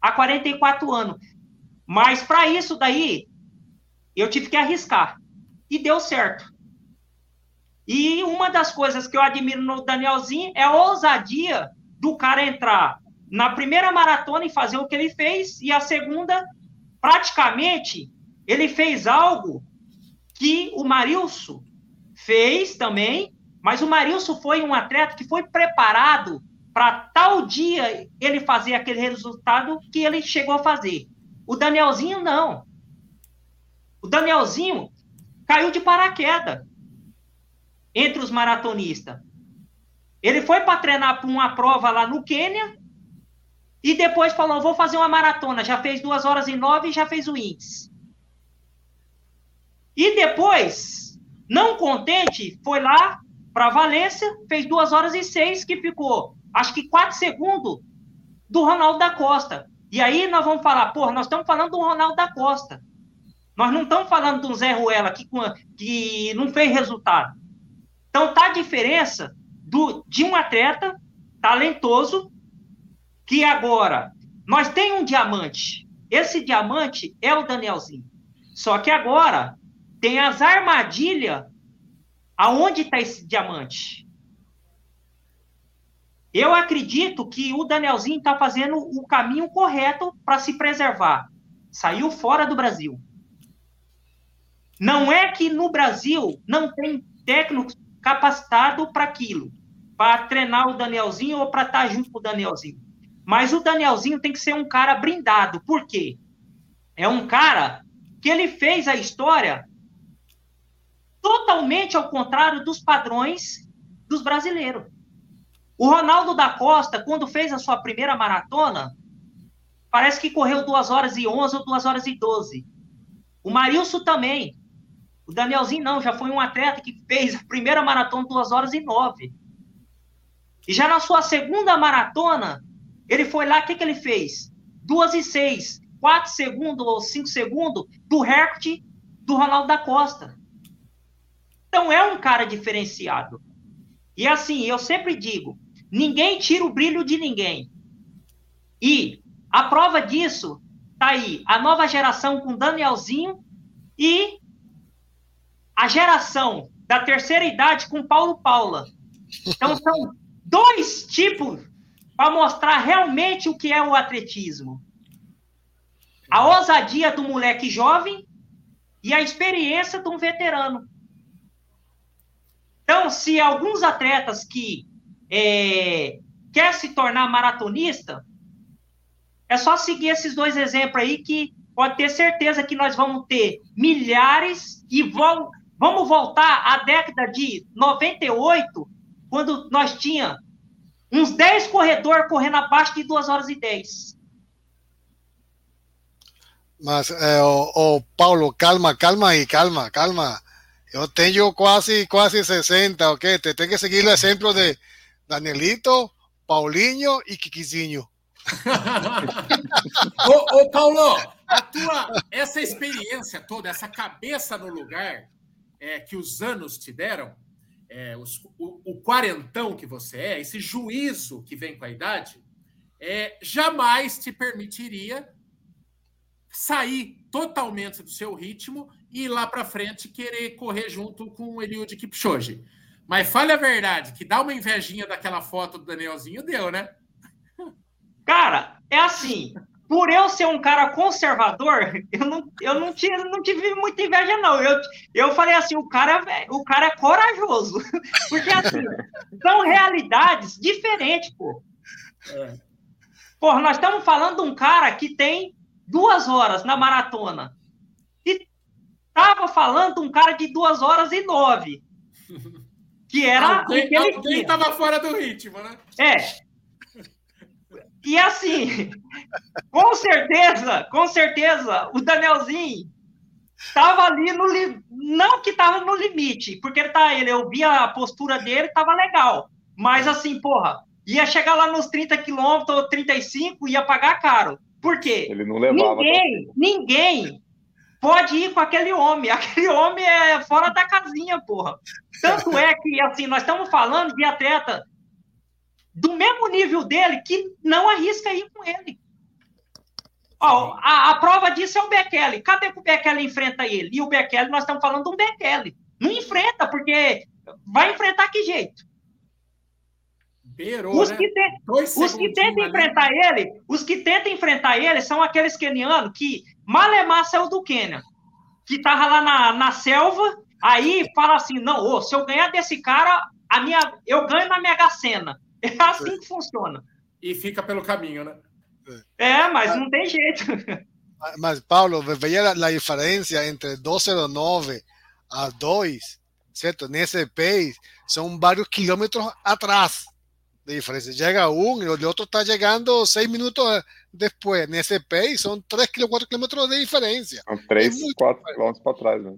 a 44 anos. Mas para isso daí, eu tive que arriscar. E deu certo. E uma das coisas que eu admiro no Danielzinho é a ousadia do cara entrar na primeira maratona e fazer o que ele fez, e a segunda, praticamente, ele fez algo que o Marilson fez também, mas o Marilson foi um atleta que foi preparado para tal dia ele fazer aquele resultado que ele chegou a fazer. O Danielzinho não. O Danielzinho caiu de paraquedas entre os maratonistas. Ele foi para treinar para uma prova lá no Quênia e depois falou: vou fazer uma maratona. Já fez duas horas e nove e já fez o índice. E depois, não contente, foi lá para Valência, fez duas horas e seis, que ficou, acho que quatro segundos do Ronaldo da Costa. E aí nós vamos falar, porra, nós estamos falando do Ronaldo da Costa. Nós não estamos falando do Zé Ruela que, que não fez resultado. Então tá a diferença do, de um atleta talentoso que agora nós tem um diamante. Esse diamante é o Danielzinho. Só que agora tem as armadilhas. Aonde está esse diamante? Eu acredito que o Danielzinho está fazendo o caminho correto para se preservar. Saiu fora do Brasil. Não é que no Brasil não tem técnico capacitado para aquilo, para treinar o Danielzinho ou para estar tá junto com o Danielzinho. Mas o Danielzinho tem que ser um cara brindado. Por quê? É um cara que ele fez a história totalmente ao contrário dos padrões dos brasileiros. O Ronaldo da Costa, quando fez a sua primeira maratona, parece que correu 2 horas e 11 ou 2 horas e 12. O Marilson também. O Danielzinho não, já foi um atleta que fez a primeira maratona 2 horas e 9. E já na sua segunda maratona, ele foi lá, o que, que ele fez? Duas e seis, quatro segundos ou cinco segundos do recorde do Ronaldo da Costa. Então é um cara diferenciado. E assim, eu sempre digo, ninguém tira o brilho de ninguém. E a prova disso tá aí, a nova geração com Danielzinho e a geração da terceira idade com Paulo Paula. Então são dois tipos para mostrar realmente o que é o atletismo. A ousadia do moleque jovem e a experiência de um veterano. Então, se alguns atletas que é, quer se tornar maratonista, é só seguir esses dois exemplos aí que pode ter certeza que nós vamos ter milhares e vamos, vamos voltar à década de 98, quando nós tinha uns 10 corredores correndo abaixo de 2 horas e 10. Mas, eh, oh, oh, Paulo, calma, calma aí, calma, calma. Eu tenho quase, quase 60, ok? Te tem que seguir o exemplo de Danielito, Paulinho e Kikizinho. ô, ô, Paulo, a tua, essa experiência toda, essa cabeça no lugar é, que os anos te deram, é, os, o, o, quarentão que você é, esse juízo que vem com a idade, é, jamais te permitiria sair totalmente do seu ritmo e ir lá para frente querer correr junto com o Eliud Kipchoge. Mas fale a verdade, que dá uma invejinha daquela foto do Danielzinho, deu, né? Cara, é assim, por eu ser um cara conservador, eu não, eu não, tive, não tive muita inveja, não. Eu, eu falei assim, o cara, o cara é corajoso. Porque, assim, são realidades diferentes, pô. É. Pô, nós estamos falando de um cara que tem duas horas na maratona. E tava falando de um cara de duas horas e nove. Que era alguém, o que ele alguém tava fora do ritmo, né? É. E assim, com certeza, com certeza, o Danielzinho estava ali no não que estava no limite, porque ele tá, ele eu via a postura dele, estava legal, Mas assim, porra, ia chegar lá nos 30 quilômetros ou 35 ia pagar caro. Por quê? Ele não levava. Ninguém, ninguém pode ir com aquele homem. Aquele homem é fora da casinha, porra. Tanto é que, assim, nós estamos falando de atleta do mesmo nível dele que não arrisca ir com ele. Ó, a, a, prova disso é o Bekele. Cadê que o Bekele enfrenta ele? E o Bekele, nós estamos falando de um Bekele. Não enfrenta, porque vai enfrentar que jeito? Beirou, os, né? que tem, os que tentam enfrentar ele, os que tentam enfrentar ele são aqueles kenianos que Malemar saiu do Quênia, que tava lá na, na selva, aí fala assim, não, ô, se eu ganhar desse cara, a minha, eu ganho na Mega Sena. É assim que funciona. E fica pelo caminho, né? É, mas não tem jeito. Mas, Paulo, veja a diferença entre 209 a 2, certo? Nesse país, são vários quilômetros atrás de diferença. Chega um e o outro está chegando seis minutos depois. Nesse país, são 3, 4 quilômetros de diferença. São 3, é 4 quilômetros para trás. Né?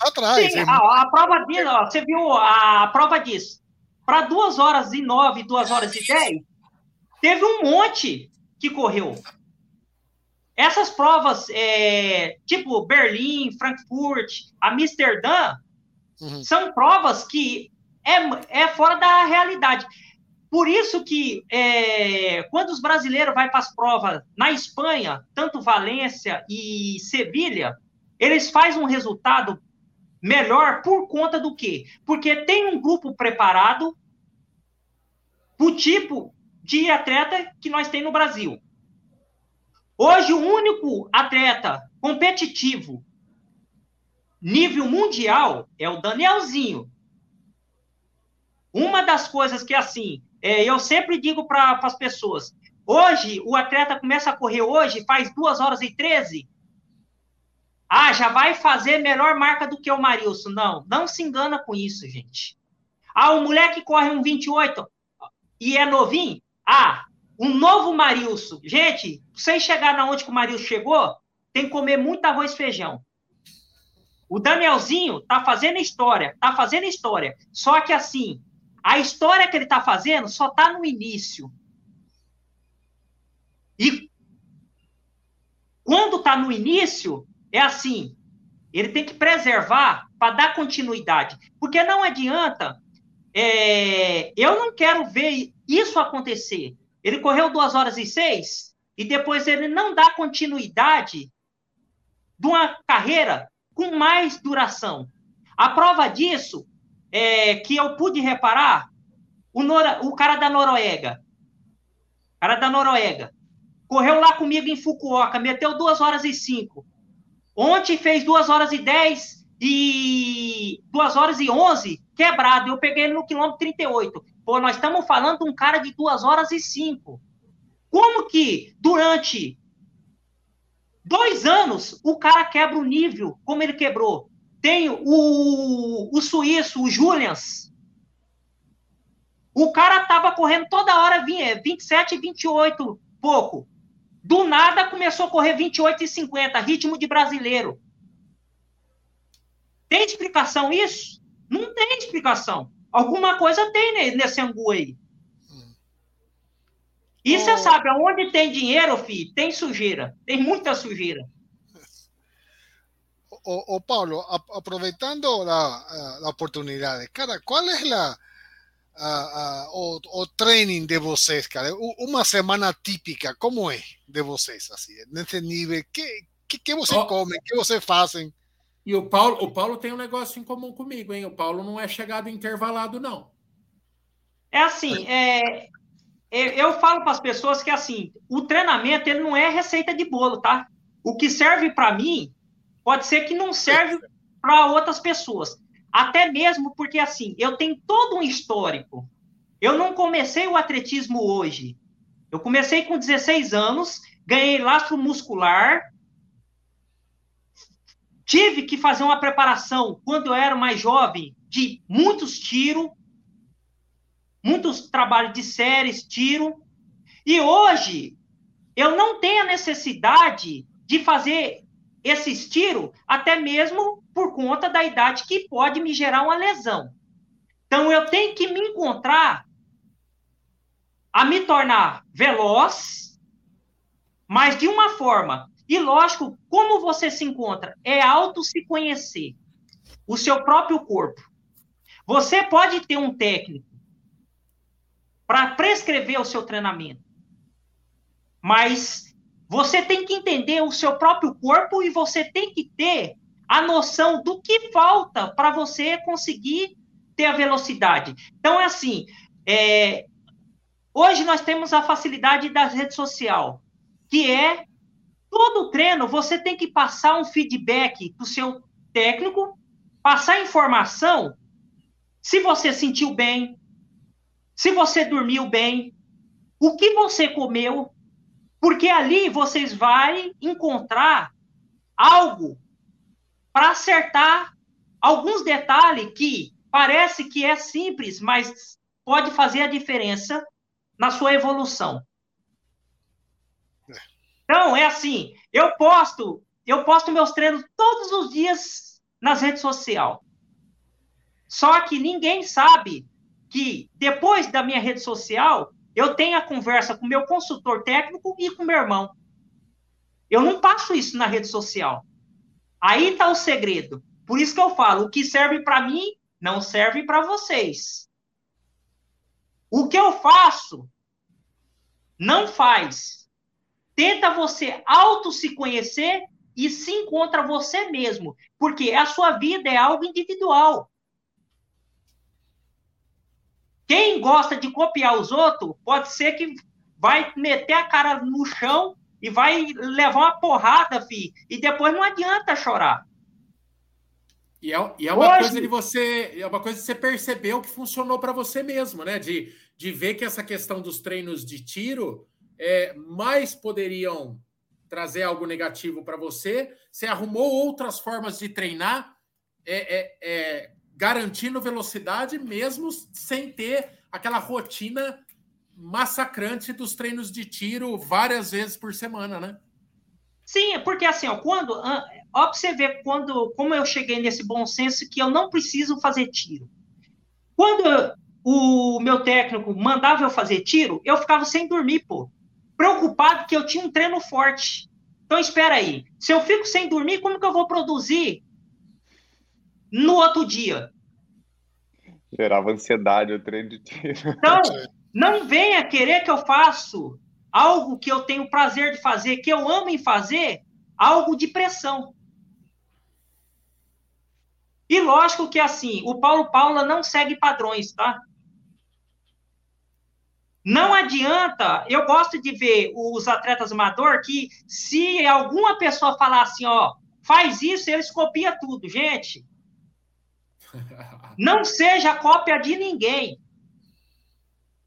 Atrás. Sim, é a, a, prova diz, ó, você viu a prova disso. Para 2 horas e 9, 2 horas e 10, teve um monte que correu. Essas provas, é, tipo Berlim, Frankfurt, Amsterdã, uhum. são provas que é, é fora da realidade. Por isso que é, quando os brasileiros vão para as provas na Espanha, tanto Valência e Sevilha, eles fazem um resultado melhor por conta do quê? Porque tem um grupo preparado o tipo de atleta que nós temos no Brasil. Hoje, o único atleta competitivo nível mundial é o Danielzinho. Uma das coisas que, assim, é, eu sempre digo para as pessoas: hoje, o atleta começa a correr hoje, faz 2 horas e 13. Ah, já vai fazer melhor marca do que o Marilson. Não, não se engana com isso, gente. Ah, o moleque corre um 28 e é novinho. Ah, um novo Marilson. Gente, vocês chegar na onde que o Marilson chegou, tem que comer muito arroz e feijão. O Danielzinho tá fazendo história, tá fazendo história. Só que assim, a história que ele está fazendo só está no início. E quando está no início, é assim: ele tem que preservar para dar continuidade. Porque não adianta. É, eu não quero ver isso acontecer. Ele correu duas horas e seis e depois ele não dá continuidade de uma carreira com mais duração. A prova disso é, que eu pude reparar, o, Nora, o cara da Noruega, cara da Noruega, correu lá comigo em Fukuoka, meteu 2 horas e 5. Ontem fez 2 horas e 10 e 2 horas e 11 quebrado. Eu peguei ele no quilômetro 38. Pô, nós estamos falando de um cara de 2 horas e 5. Como que durante dois anos o cara quebra o nível como ele quebrou? Tem o, o suíço, o Julians. O cara tava correndo toda hora 27 e 28, pouco. Do nada começou a correr 28 e 50, ritmo de brasileiro. Tem explicação isso? Não tem explicação. Alguma coisa tem nesse angu aí. E você oh. sabe, aonde tem dinheiro, filho, tem sujeira. Tem muita sujeira. O, o Pablo, a, aprovechando la, la, oportunidad, cara, ¿cuál es la uh, o, o, training de vocês, cara? Uma semana típica, como é de vocês, assim, nesse nível? Que, que, que você oh. come, que você fazem? E o Paulo, o Paulo tem um negócio em comum comigo, hein? O Paulo não é chegado intervalado, não. É assim, é, eu falo para as pessoas que assim, o treinamento ele não é receita de bolo, tá? O que serve para mim Pode ser que não serve para outras pessoas. Até mesmo porque, assim, eu tenho todo um histórico. Eu não comecei o atletismo hoje. Eu comecei com 16 anos, ganhei lastro muscular, tive que fazer uma preparação quando eu era mais jovem de muitos tiros, muitos trabalhos de séries, tiro. E hoje eu não tenho a necessidade de fazer esses tiros, até mesmo por conta da idade que pode me gerar uma lesão. Então, eu tenho que me encontrar a me tornar veloz, mas de uma forma. E lógico, como você se encontra? É auto se conhecer, o seu próprio corpo. Você pode ter um técnico para prescrever o seu treinamento, mas você tem que entender o seu próprio corpo e você tem que ter a noção do que falta para você conseguir ter a velocidade. Então, é assim, é, hoje nós temos a facilidade da rede social, que é todo treino você tem que passar um feedback do seu técnico, passar informação se você sentiu bem, se você dormiu bem, o que você comeu, porque ali vocês vão encontrar algo para acertar alguns detalhes que parece que é simples, mas pode fazer a diferença na sua evolução. Então, é assim, eu posto, eu posto meus treinos todos os dias nas redes sociais. Só que ninguém sabe que depois da minha rede social, eu tenho a conversa com meu consultor técnico e com meu irmão. Eu não passo isso na rede social. Aí está o segredo. Por isso que eu falo, o que serve para mim não serve para vocês. O que eu faço não faz. Tenta você auto se conhecer e se encontra você mesmo, porque a sua vida é algo individual. Quem gosta de copiar os outros, pode ser que vai meter a cara no chão e vai levar uma porrada, fi, e depois não adianta chorar. E é, e é uma Hoje... coisa de você, é uma coisa de você perceber o que funcionou para você mesmo, né? De, de ver que essa questão dos treinos de tiro é, mais poderiam trazer algo negativo para você. Você arrumou outras formas de treinar, é, é, é, garantindo velocidade mesmo sem ter aquela rotina massacrante dos treinos de tiro várias vezes por semana, né? Sim, porque assim, ó, quando. Ó, pra você ver quando, como eu cheguei nesse bom senso que eu não preciso fazer tiro. Quando o meu técnico mandava eu fazer tiro, eu ficava sem dormir, pô. Preocupado que eu tinha um treino forte. Então, espera aí. Se eu fico sem dormir, como que eu vou produzir no outro dia? Gerava ansiedade o treino de tiro. Então, Não venha querer que eu faça algo que eu tenho prazer de fazer, que eu amo em fazer, algo de pressão. E lógico que assim, o Paulo Paula não segue padrões, tá? Não adianta, eu gosto de ver os atletas amador que se alguma pessoa falar assim, ó, faz isso, eles copiam tudo, gente. Não seja cópia de ninguém.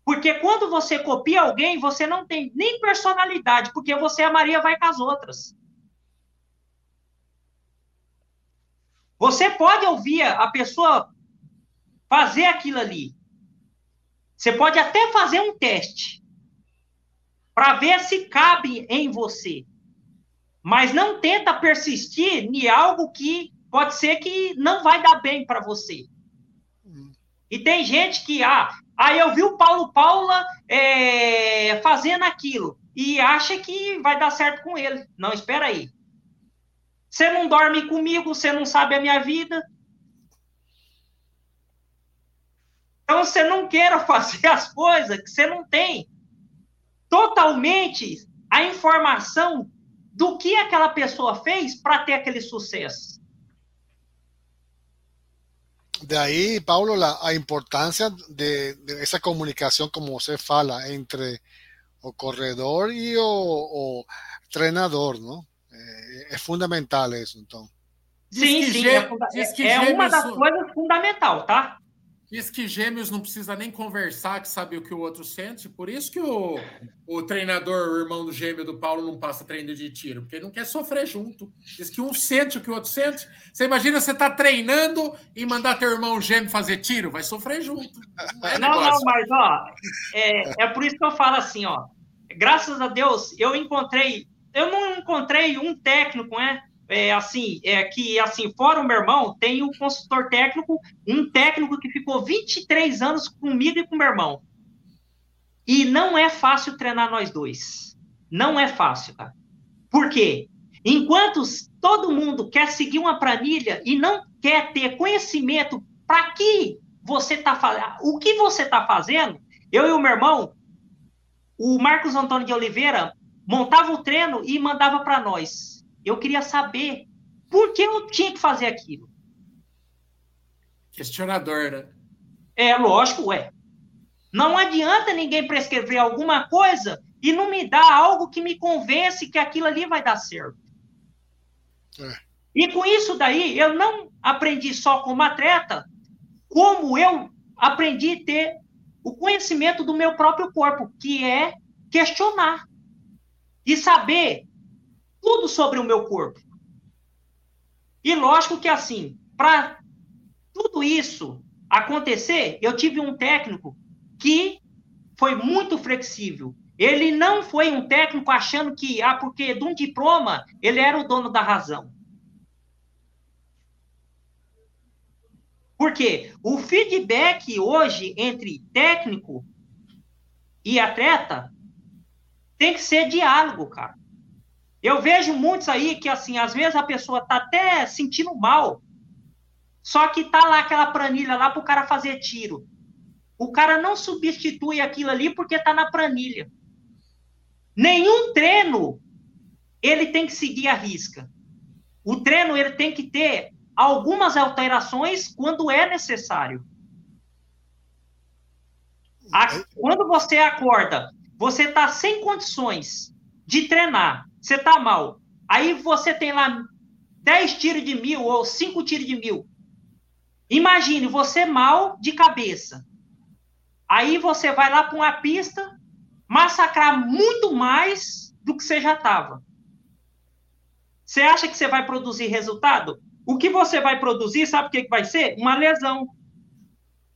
Porque quando você copia alguém, você não tem nem personalidade, porque você é a Maria vai com as outras. Você pode ouvir a pessoa fazer aquilo ali. Você pode até fazer um teste para ver se cabe em você. Mas não tenta persistir em algo que pode ser que não vai dar bem para você. Hum. E tem gente que, ah, Aí eu vi o Paulo Paula é, fazendo aquilo e acha que vai dar certo com ele. Não, espera aí. Você não dorme comigo, você não sabe a minha vida. Então você não queira fazer as coisas que você não tem totalmente a informação do que aquela pessoa fez para ter aquele sucesso. De ahí, Paulo, la, importancia de, esa comunicación, como se fala, entre o corredor y o, entrenador, ¿no? Eh, es fundamental eso, entonces. Sí, sí, es, una de las cosas fundamental, ¿tá? Diz que gêmeos não precisa nem conversar, que sabe o que o outro sente. Por isso que o, o treinador, o irmão do gêmeo do Paulo, não passa treino de tiro, porque ele não quer sofrer junto. Diz que um sente o que o outro sente. Você imagina você tá treinando e mandar teu irmão gêmeo fazer tiro? Vai sofrer junto. Não, é não, não, mas ó, é, é por isso que eu falo assim, ó. Graças a Deus, eu encontrei. Eu não encontrei um técnico, né? É, assim, é que, assim, fora o meu irmão, tem um consultor técnico, um técnico que ficou 23 anos comigo e com meu irmão. E não é fácil treinar nós dois. Não é fácil, cara. Por quê? Enquanto todo mundo quer seguir uma planilha e não quer ter conhecimento para que você está fazendo, o que você está fazendo, eu e o meu irmão, o Marcos Antônio de Oliveira, montava o treino e mandava para nós. Eu queria saber por que eu tinha que fazer aquilo. Questionador, né? É, lógico, é. Não adianta ninguém prescrever alguma coisa e não me dar algo que me convence que aquilo ali vai dar certo. É. E com isso daí, eu não aprendi só como atleta, como eu aprendi a ter o conhecimento do meu próprio corpo, que é questionar e saber tudo sobre o meu corpo. E lógico que assim, para tudo isso acontecer, eu tive um técnico que foi muito flexível. Ele não foi um técnico achando que, ah, porque de um diploma ele era o dono da razão. Porque o feedback hoje entre técnico e atleta tem que ser diálogo, cara. Eu vejo muitos aí que, assim, às vezes a pessoa tá até sentindo mal, só que tá lá aquela planilha lá para o cara fazer tiro. O cara não substitui aquilo ali porque tá na planilha. Nenhum treino ele tem que seguir a risca. O treino ele tem que ter algumas alterações quando é necessário. A, quando você acorda, você está sem condições de treinar, você está mal. Aí você tem lá 10 tiros de mil ou 5 tiros de mil. Imagine você mal de cabeça. Aí você vai lá para uma pista massacrar muito mais do que você já estava. Você acha que você vai produzir resultado? O que você vai produzir, sabe o que vai ser? Uma lesão.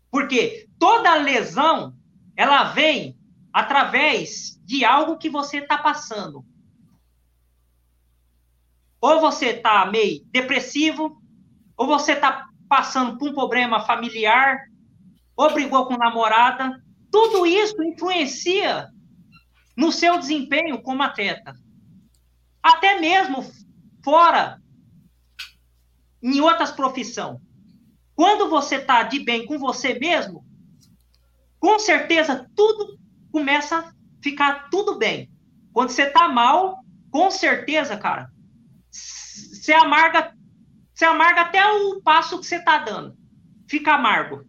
Porque toda lesão, ela vem através de algo que você está passando. Ou você está meio depressivo, ou você está passando por um problema familiar, ou brigou com namorada. Tudo isso influencia no seu desempenho como atleta. Até mesmo fora em outras profissões. Quando você está de bem com você mesmo, com certeza tudo começa a ficar tudo bem. Quando você está mal, com certeza, cara, você amarga, você amarga até o passo que você está dando. Fica amargo.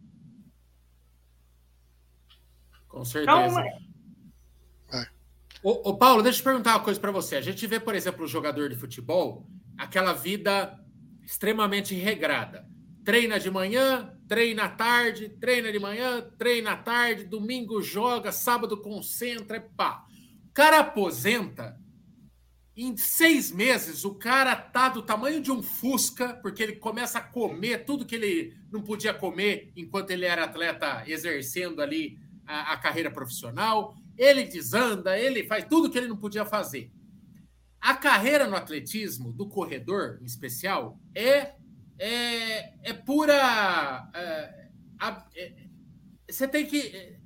Com certeza. Então, é. ô, ô, Paulo, deixa eu perguntar uma coisa para você. A gente vê, por exemplo, o jogador de futebol, aquela vida extremamente regrada. Treina de manhã, treina à tarde, treina de manhã, treina à tarde, domingo joga, sábado concentra, e pá. O cara aposenta, em seis meses o cara tá do tamanho de um Fusca, porque ele começa a comer tudo que ele não podia comer enquanto ele era atleta exercendo ali a, a carreira profissional. Ele desanda, ele faz tudo que ele não podia fazer. A carreira no atletismo, do corredor em especial, é, é, é pura. É, é, você tem que é,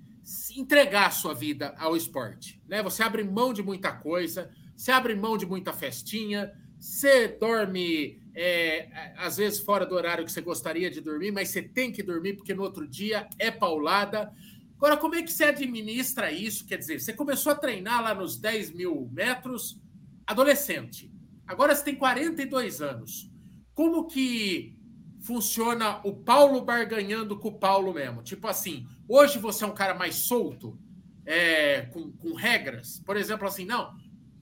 entregar a sua vida ao esporte. Né? Você abre mão de muita coisa, você abre mão de muita festinha, você dorme, é, às vezes, fora do horário que você gostaria de dormir, mas você tem que dormir porque no outro dia é paulada. Agora, como é que você administra isso? Quer dizer, você começou a treinar lá nos 10 mil metros adolescente. Agora você tem 42 anos. Como que funciona o Paulo barganhando com o Paulo mesmo? Tipo assim, hoje você é um cara mais solto, é, com, com regras. Por exemplo, assim, não,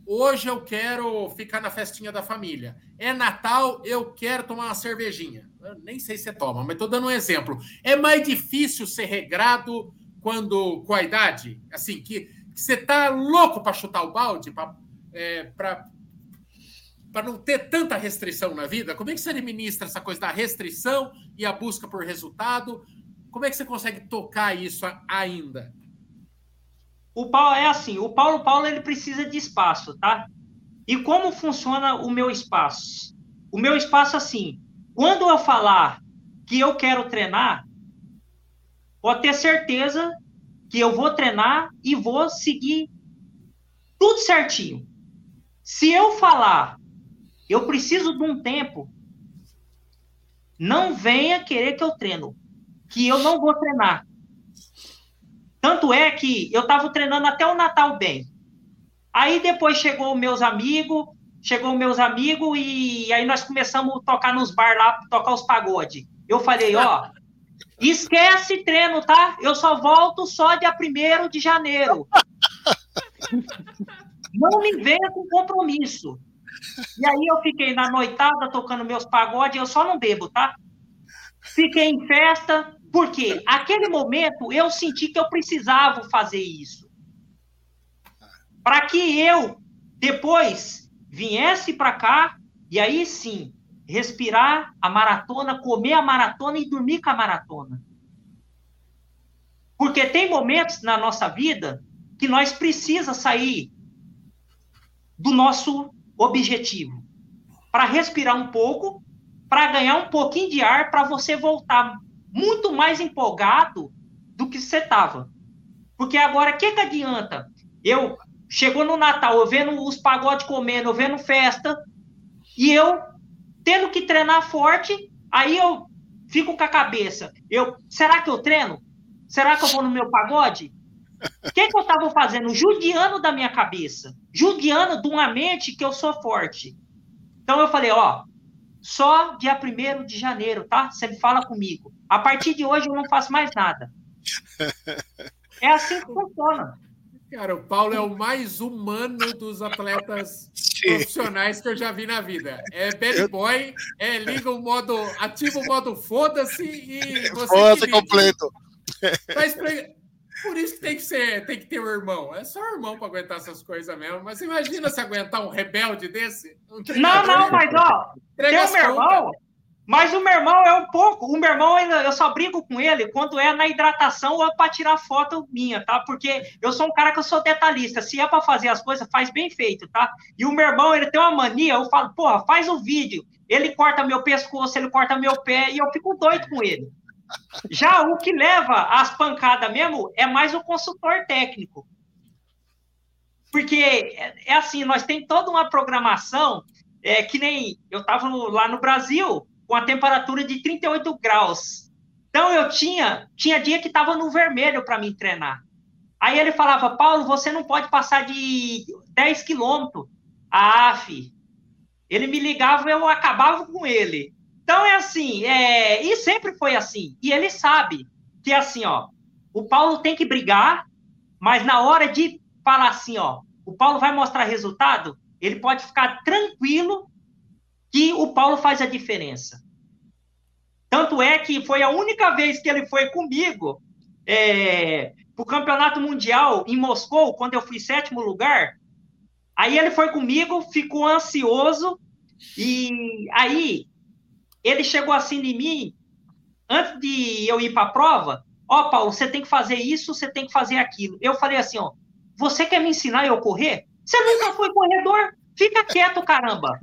hoje eu quero ficar na festinha da família. É Natal, eu quero tomar uma cervejinha. Eu nem sei se você toma, mas estou dando um exemplo. É mais difícil ser regrado quando com a idade, assim, que, que você tá louco para chutar o balde, para é, não ter tanta restrição na vida? Como é que você administra essa coisa da restrição e a busca por resultado? Como é que você consegue tocar isso ainda? O Paulo é assim, o Paulo Paulo ele precisa de espaço, tá? E como funciona o meu espaço? O meu espaço assim, quando eu falar que eu quero treinar, pode ter certeza que eu vou treinar e vou seguir tudo certinho. Se eu falar, eu preciso de um tempo, não venha querer que eu treino, que eu não vou treinar. Tanto é que eu estava treinando até o Natal bem. Aí depois chegou meus amigos, chegou meus amigos e aí nós começamos a tocar nos bar lá, tocar os pagode. Eu falei, ó, esquece treino, tá? Eu só volto só dia 1 de janeiro. Não me venha com compromisso. E aí eu fiquei na noitada tocando meus pagodes, eu só não bebo, tá? Fiquei em festa, porque aquele momento eu senti que eu precisava fazer isso. Para que eu depois viesse para cá e aí sim respirar a maratona, comer a maratona e dormir com a maratona. Porque tem momentos na nossa vida que nós precisa sair do nosso objetivo para respirar um pouco, para ganhar um pouquinho de ar, para você voltar muito mais empolgado do que você estava. Porque agora, o que, que adianta? Eu chegou no Natal, eu vendo os pagodes comendo, eu vendo festa, e eu tendo que treinar forte, aí eu fico com a cabeça. Eu, será que eu treino? Será que eu vou no meu pagode? O que, que eu estava fazendo? Judiando da minha cabeça. Judiando de uma mente que eu sou forte. Então eu falei, ó, só dia 1 de janeiro, tá? Você fala comigo. A partir de hoje eu não faço mais nada. É assim que funciona. Cara, o Paulo é o mais humano dos atletas profissionais que eu já vi na vida. É bad boy, é liga o modo, ativa o modo foda-se e você. Foda-se completo. Mas por isso que tem que ser, tem que ter um irmão. É só um irmão para aguentar essas coisas mesmo. Mas imagina se aguentar um rebelde desse. Um não, não, mas ó, tem um meu irmão. Mas o meu irmão é um pouco. O meu irmão, eu só brigo com ele quando é na hidratação ou para tirar foto minha, tá? Porque eu sou um cara que eu sou detalhista. Se é para fazer as coisas, faz bem feito, tá? E o meu irmão, ele tem uma mania. Eu falo, porra, faz o um vídeo. Ele corta meu pescoço, ele corta meu pé e eu fico doido com ele. Já o que leva as pancadas mesmo é mais o consultor técnico. Porque é, é assim, nós tem toda uma programação, é, que nem eu estava lá no Brasil com a temperatura de 38 graus. Então eu tinha, tinha dia que estava no vermelho para me treinar. Aí ele falava, Paulo, você não pode passar de 10 quilômetros. Ah, fi. Ele me ligava eu acabava com ele. Então é assim, é, e sempre foi assim. E ele sabe que assim, ó, o Paulo tem que brigar, mas na hora de falar assim, ó, o Paulo vai mostrar resultado, ele pode ficar tranquilo que o Paulo faz a diferença. Tanto é que foi a única vez que ele foi comigo é, para o campeonato mundial em Moscou, quando eu fui sétimo lugar. Aí ele foi comigo, ficou ansioso, e aí ele chegou assim em mim, antes de eu ir para a prova, ó, oh, Paulo, você tem que fazer isso, você tem que fazer aquilo. Eu falei assim, ó, você quer me ensinar eu correr? Você nunca foi corredor? Fica quieto, caramba.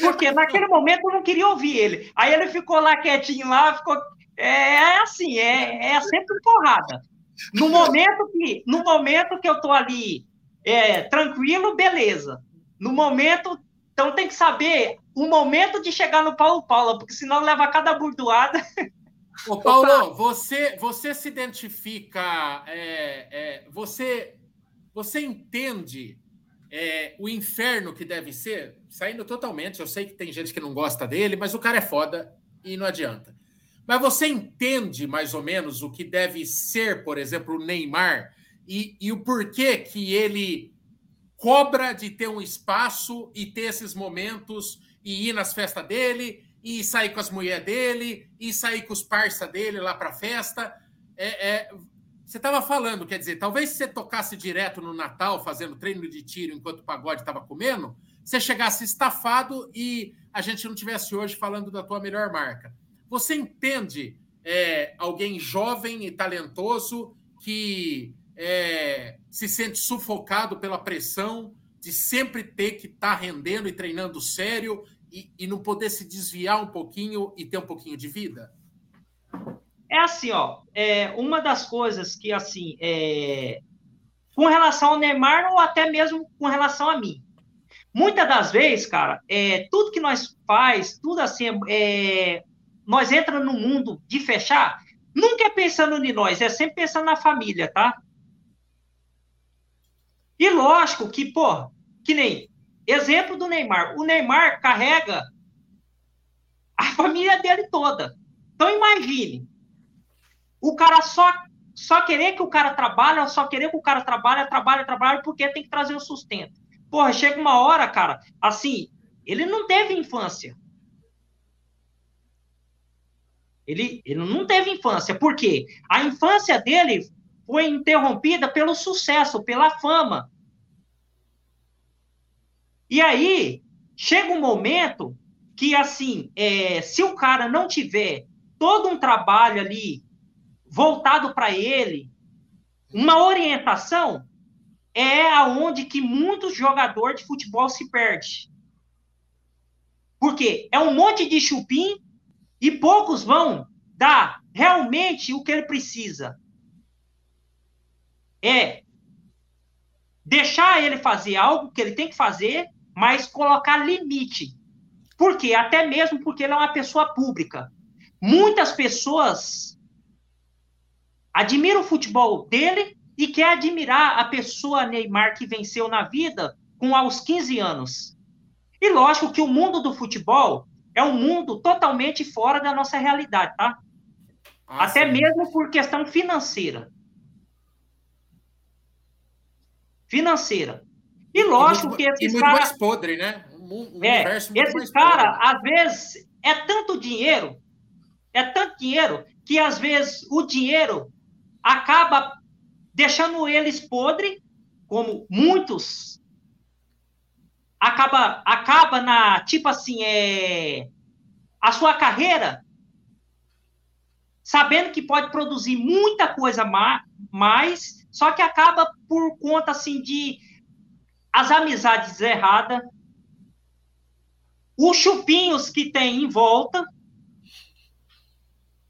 Porque naquele momento eu não queria ouvir ele. Aí ele ficou lá quietinho lá, ficou. É, é assim, é, é sempre porrada. No momento que, no momento que eu tô ali é, tranquilo, beleza. No momento, então tem que saber o momento de chegar no Paulo Paula, porque senão leva cada burdoada. Ô, Paulo, você, você se identifica, é, é, você, você entende é, o inferno que deve ser, saindo totalmente. Eu sei que tem gente que não gosta dele, mas o cara é foda e não adianta. Mas você entende mais ou menos o que deve ser, por exemplo, o Neymar e, e o porquê que ele cobra de ter um espaço e ter esses momentos e ir nas festas dele, e sair com as mulheres dele, e sair com os parça dele lá para festa. É, é, você estava falando, quer dizer, talvez se você tocasse direto no Natal, fazendo treino de tiro enquanto o pagode estava comendo, você chegasse estafado e a gente não tivesse hoje falando da tua melhor marca. Você entende é, alguém jovem e talentoso que é, se sente sufocado pela pressão de sempre ter que estar tá rendendo e treinando sério e, e não poder se desviar um pouquinho e ter um pouquinho de vida? é assim, ó, é, uma das coisas que, assim, é, com relação ao Neymar ou até mesmo com relação a mim, muitas das vezes, cara, é, tudo que nós faz, tudo assim, é, nós entra no mundo de fechar, nunca é pensando em nós, é sempre pensando na família, tá? E lógico que, pô, que nem exemplo do Neymar. O Neymar carrega a família dele toda. Então imagine, o cara só só querer que o cara trabalhe, só querer que o cara trabalhe, trabalhe, trabalhe, porque tem que trazer o sustento. Porra, chega uma hora, cara, assim, ele não teve infância. Ele, ele não teve infância. Por quê? A infância dele foi interrompida pelo sucesso, pela fama. E aí, chega um momento que, assim, é, se o cara não tiver todo um trabalho ali voltado para ele, uma orientação, é aonde que muitos jogadores de futebol se perdem. Porque é um monte de chupim e poucos vão dar realmente o que ele precisa. É deixar ele fazer algo que ele tem que fazer, mas colocar limite. Por quê? Até mesmo porque ele é uma pessoa pública. Muitas pessoas admiram o futebol dele e quer admirar a pessoa Neymar que venceu na vida com aos 15 anos. E lógico que o mundo do futebol é um mundo totalmente fora da nossa realidade, tá? Ah, Até mesmo por questão financeira. Financeira. E lógico que esses E muito cara, mais podre, né? Um, um é, esses caras, às vezes, é tanto dinheiro, é tanto dinheiro, que às vezes o dinheiro acaba deixando eles podre, como muitos acaba acaba na tipo assim é a sua carreira sabendo que pode produzir muita coisa mais, só que acaba por conta assim de as amizades erradas, os chupinhos que tem em volta,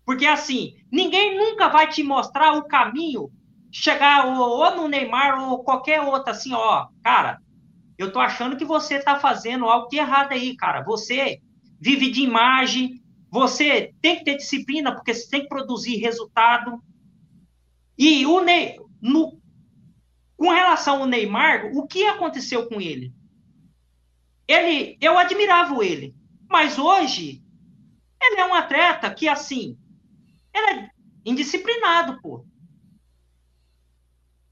porque assim, ninguém nunca vai te mostrar o caminho, chegar ou, no Neymar ou qualquer outro assim, ó, cara, eu tô achando que você tá fazendo algo de errado aí, cara. Você vive de imagem, você tem que ter disciplina, porque você tem que produzir resultado. E o Ney, no, com relação ao Neymar, o que aconteceu com ele? Ele, eu admirava ele, mas hoje ele é um atleta que assim, ele é indisciplinado, pô.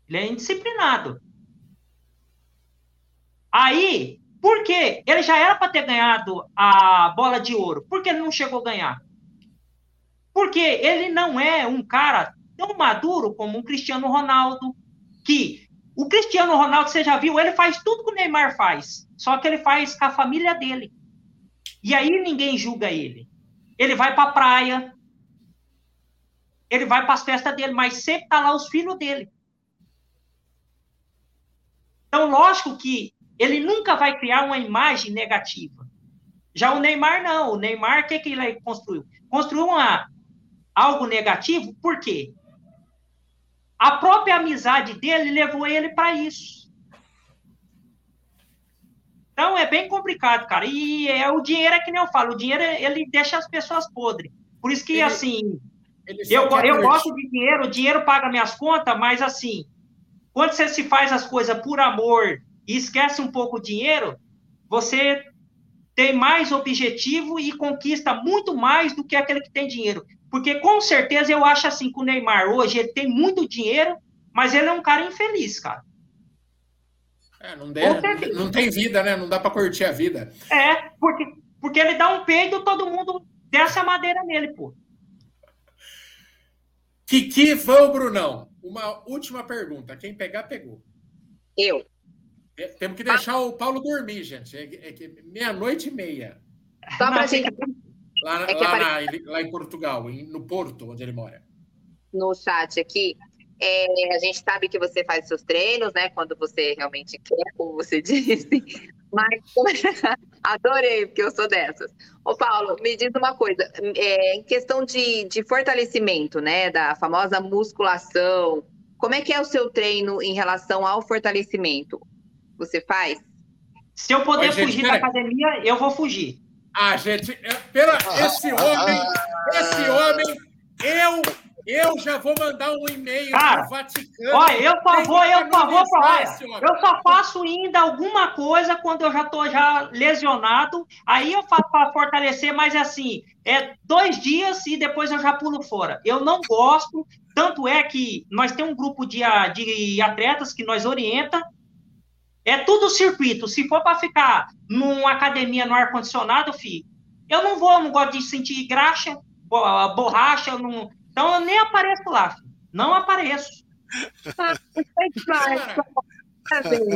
Ele é indisciplinado. Aí, por quê? Ele já era para ter ganhado a bola de ouro. Por que ele não chegou a ganhar? Porque ele não é um cara tão maduro como um Cristiano Ronaldo, que o Cristiano Ronaldo, você já viu, ele faz tudo que o Neymar faz, só que ele faz com a família dele. E aí ninguém julga ele. Ele vai para a praia, ele vai para as festas dele, mas sempre tá lá os filhos dele. Então, lógico que ele nunca vai criar uma imagem negativa. Já o Neymar não. O Neymar, o que, que ele construiu? Construiu uma, algo negativo, por quê? A própria amizade dele levou ele para isso. Então é bem complicado, cara. E é o dinheiro é que nem eu falo, o dinheiro ele deixa as pessoas podres. Por isso que ele, assim, eu, eu gosto de dinheiro, o dinheiro paga minhas contas, mas assim, quando você se faz as coisas por amor e esquece um pouco o dinheiro, você tem mais objetivo e conquista muito mais do que aquele que tem dinheiro. Porque com certeza eu acho assim que o Neymar hoje ele tem muito dinheiro, mas ele é um cara infeliz, cara. É, não, de, não tem vida, né? Não dá para curtir a vida. É, porque, porque ele dá um peido, todo mundo desce a madeira nele, pô. Kiki, vão, Brunão. Uma última pergunta. Quem pegar, pegou. Eu. É, temos que deixar o Paulo dormir, gente. É, é meia-noite e meia. Só para gente. Lá, é lá, na, lá, em Portugal, em, no Porto, onde ele mora. No chat aqui, é, a gente sabe que você faz seus treinos, né? Quando você realmente quer, como você disse. Mas Adorei, porque eu sou dessas. Ô, Paulo, me diz uma coisa. É, em questão de, de fortalecimento, né? Da famosa musculação, como é que é o seu treino em relação ao fortalecimento? Você faz? Se eu puder Oi, fugir gente, da academia, eu vou fugir. Ah, gente, é, pela, esse homem, esse homem, eu eu já vou mandar um e-mail para o Vaticano. Olha, eu só vou, eu vou para Eu só faço ainda alguma coisa quando eu já estou já lesionado. Aí eu faço para fortalecer, mas assim, é dois dias e depois eu já pulo fora. Eu não gosto, tanto é que nós temos um grupo de, de atletas que nós orienta. É tudo circuito. Se for para ficar numa academia no ar-condicionado, filho, eu não vou, eu não gosto de sentir graxa, borracha, eu não, então eu nem apareço lá, filho. não apareço.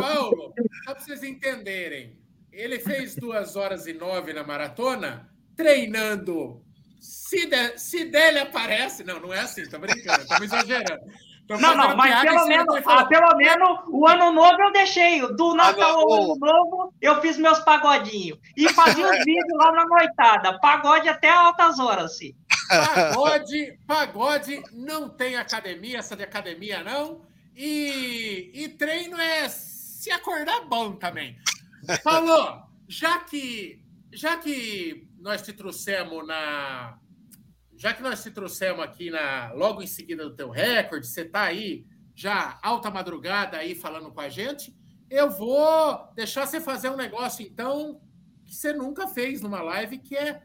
Paulo, só para vocês entenderem, ele fez duas horas e nove na maratona, treinando. Se der, se der, ele aparece. Não, não é assim, tô brincando, estamos exagerando. Tô não, não, mas pelo menos, ah, pelo menos o ano novo eu deixei. Do Natal ao ano novo, eu fiz meus pagodinhos. E fazia os vídeos lá na noitada. Pagode até altas horas, assim. Pagode, pagode não tem academia, essa de academia não. E, e treino é se acordar bom também. Paulo, já que, já que nós te trouxemos na. Já que nós te trouxemos aqui na, logo em seguida do teu recorde, você está aí já alta madrugada aí falando com a gente, eu vou deixar você fazer um negócio então que você nunca fez numa live, que é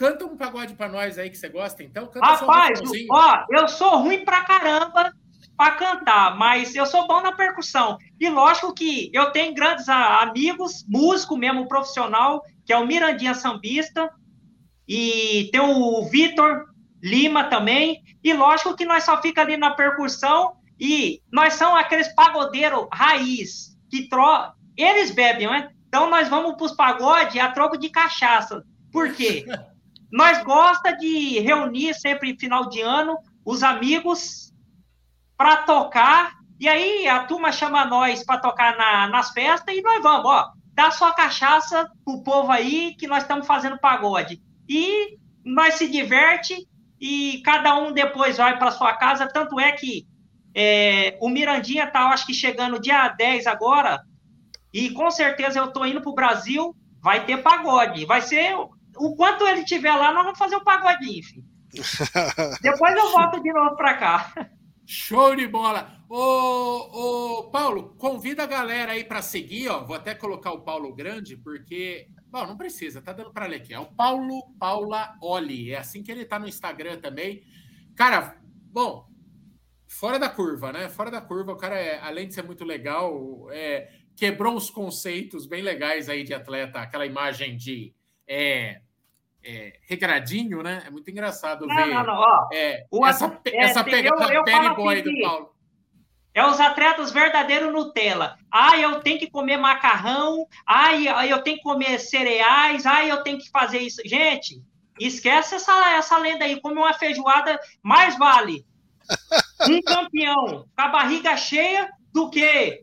Canta um pagode para nós aí que você gosta, então. Canta Rapaz, um ó, eu sou ruim pra caramba para cantar, mas eu sou bom na percussão. E lógico que eu tenho grandes amigos, músico mesmo profissional, que é o Mirandinha Sambista, e tem o Vitor Lima também. E lógico que nós só fica ali na percussão e nós somos aqueles pagodeiros raiz que tro... eles bebem, né? Então nós vamos para os pagodes a troco de cachaça. Por quê? Nós gosta de reunir sempre final de ano os amigos para tocar. E aí a turma chama nós para tocar na, nas festas e nós vamos, ó, dá sua cachaça pro povo aí que nós estamos fazendo pagode. E nós se diverte e cada um depois vai para sua casa. Tanto é que é, o Mirandinha tá, acho que chegando dia 10 agora, e com certeza eu tô indo pro Brasil, vai ter pagode. Vai ser o quanto ele tiver lá, nós vamos fazer o pagodinho, filho. Depois eu volto de novo para cá. Show de bola. Ô, ô, Paulo, convida a galera aí para seguir, ó. Vou até colocar o Paulo Grande, porque. Bom, não precisa, tá dando para ler aqui. É o Paulo Paula Oli. É assim que ele tá no Instagram também. Cara, bom, fora da curva, né? Fora da curva, o cara, é, além de ser muito legal, é, quebrou uns conceitos bem legais aí de atleta, aquela imagem de. É, é, regradinho, né? É muito engraçado não, ver não, não, ó, é, essa, é, essa pegada eu, eu boy do Paulo. É os atletas verdadeiros Nutella. Ah, eu tenho que comer macarrão. Ah, eu tenho que comer cereais. Ah, eu tenho que fazer isso. Gente, esquece essa, essa lenda aí. Come uma feijoada, mais vale um campeão com a barriga cheia do que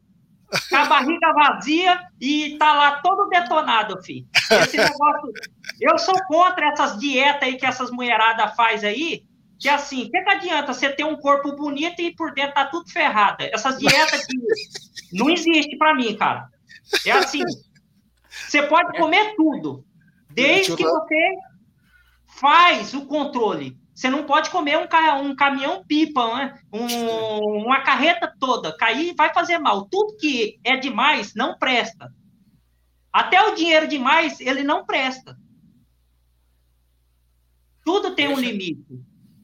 com a barriga vazia e tá lá todo detonado, filho. Esse negócio. Eu sou contra essas dietas aí que essas mulheradas faz aí, que assim, o que, que adianta você ter um corpo bonito e por dentro tá tudo ferrado? Essas dietas que não existe para mim, cara. É assim, você pode comer tudo, desde que você faz o controle. Você não pode comer um, um caminhão pipa, né? um, uma carreta toda. Cair vai fazer mal. Tudo que é demais não presta. Até o dinheiro demais, ele não presta. Tudo tem um limite.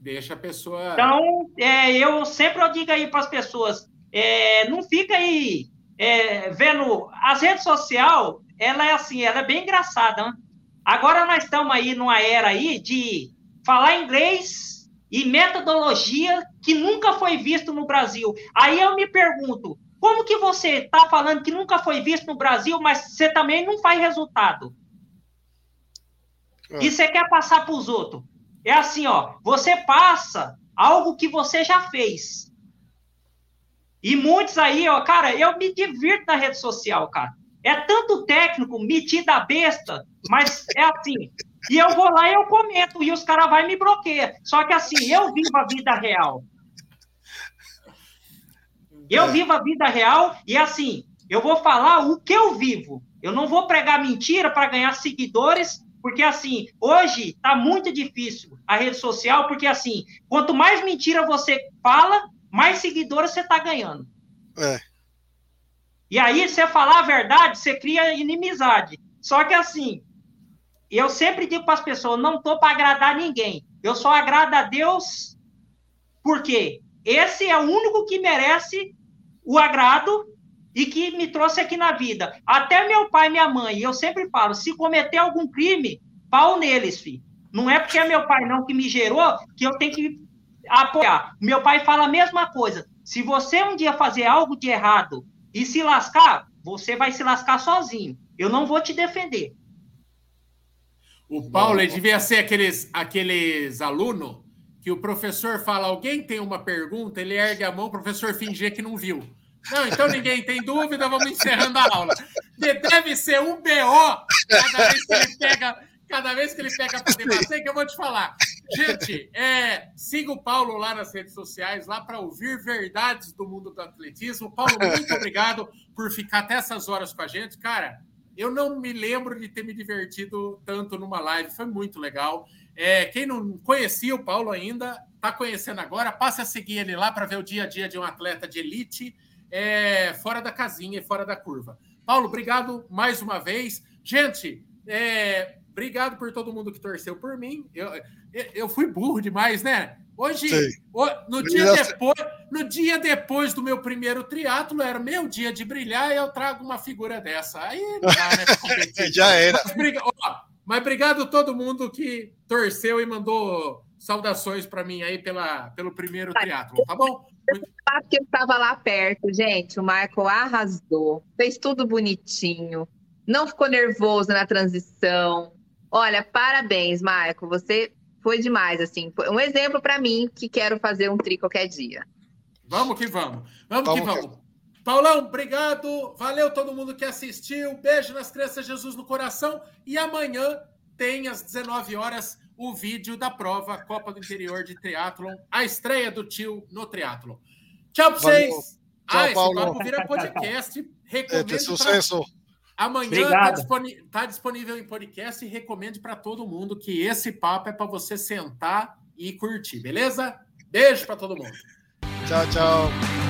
Deixa a pessoa. Então, é, eu sempre eu digo aí para as pessoas: é, não fica aí é, vendo. As redes sociais, ela é assim, ela é bem engraçada. Né? Agora nós estamos aí numa era aí de falar inglês e metodologia que nunca foi visto no Brasil. Aí eu me pergunto, como que você está falando que nunca foi visto no Brasil, mas você também não faz resultado? É. E você quer passar para os outros? É assim, ó, você passa algo que você já fez. E muitos aí, ó, cara, eu me divirto na rede social, cara. É tanto técnico metido a besta, mas é assim. E eu vou lá e eu comento, e os caras vão me bloquear. Só que assim, eu vivo a vida real. Eu vivo a vida real e assim, eu vou falar o que eu vivo. Eu não vou pregar mentira para ganhar seguidores, porque assim, hoje está muito difícil a rede social, porque assim, quanto mais mentira você fala, mais seguidores você está ganhando. É. E aí, você falar a verdade, você cria inimizade. Só que assim, eu sempre digo para as pessoas, não estou para agradar ninguém. Eu só agrado a Deus, porque esse é o único que merece o agrado e que me trouxe aqui na vida. Até meu pai e minha mãe, eu sempre falo, se cometer algum crime, pau neles, filho. Não é porque é meu pai não que me gerou que eu tenho que apoiar. Meu pai fala a mesma coisa. Se você um dia fazer algo de errado e se lascar, você vai se lascar sozinho. Eu não vou te defender. O Paulo ele devia ser aqueles, aqueles alunos que o professor fala, alguém tem uma pergunta, ele ergue a mão, o professor fingir que não viu. Não, então ninguém tem dúvida, vamos encerrando a aula. Deve ser um BO cada vez que ele pega, cada vez que ele pega para debater, que eu vou te falar. Gente, é, siga o Paulo lá nas redes sociais, lá para ouvir verdades do mundo do atletismo. Paulo, muito obrigado por ficar até essas horas com a gente. Cara, eu não me lembro de ter me divertido tanto numa live, foi muito legal. É, quem não conhecia o Paulo ainda, está conhecendo agora, passe a seguir ele lá para ver o dia a dia de um atleta de elite, é, fora da casinha e fora da curva. Paulo, obrigado mais uma vez. Gente, é, obrigado por todo mundo que torceu por mim. Eu, eu fui burro demais, né? Hoje, no dia, depois, no dia depois do meu primeiro triatlo, era meu dia de brilhar e eu trago uma figura dessa. Aí não dá, né? Já era. Mas, ó, mas obrigado a todo mundo que torceu e mandou saudações para mim aí pela, pelo primeiro triatlo, tá bom? Que eu estava lá perto, gente. O Michael arrasou, fez tudo bonitinho, não ficou nervoso na transição. Olha, parabéns, Michael. Você foi demais, assim. Foi um exemplo para mim que quero fazer um tri qualquer dia. Vamos que vamos. Vamos, vamos que vamos. Que... Paulão, obrigado. Valeu todo mundo que assistiu. Beijo nas crianças, Jesus no coração. E amanhã tem às 19 horas o vídeo da prova Copa do Interior de Triatlon, a estreia do tio no Triatlon. Tchau para vocês. Tchau, ah, Paulo. esse papo vira podcast. Recomendo. É, sucesso. Pra... Amanhã está disponível, tá disponível em podcast e recomendo para todo mundo que esse papo é para você sentar e curtir, beleza? Beijo para todo mundo. Tchau, tchau.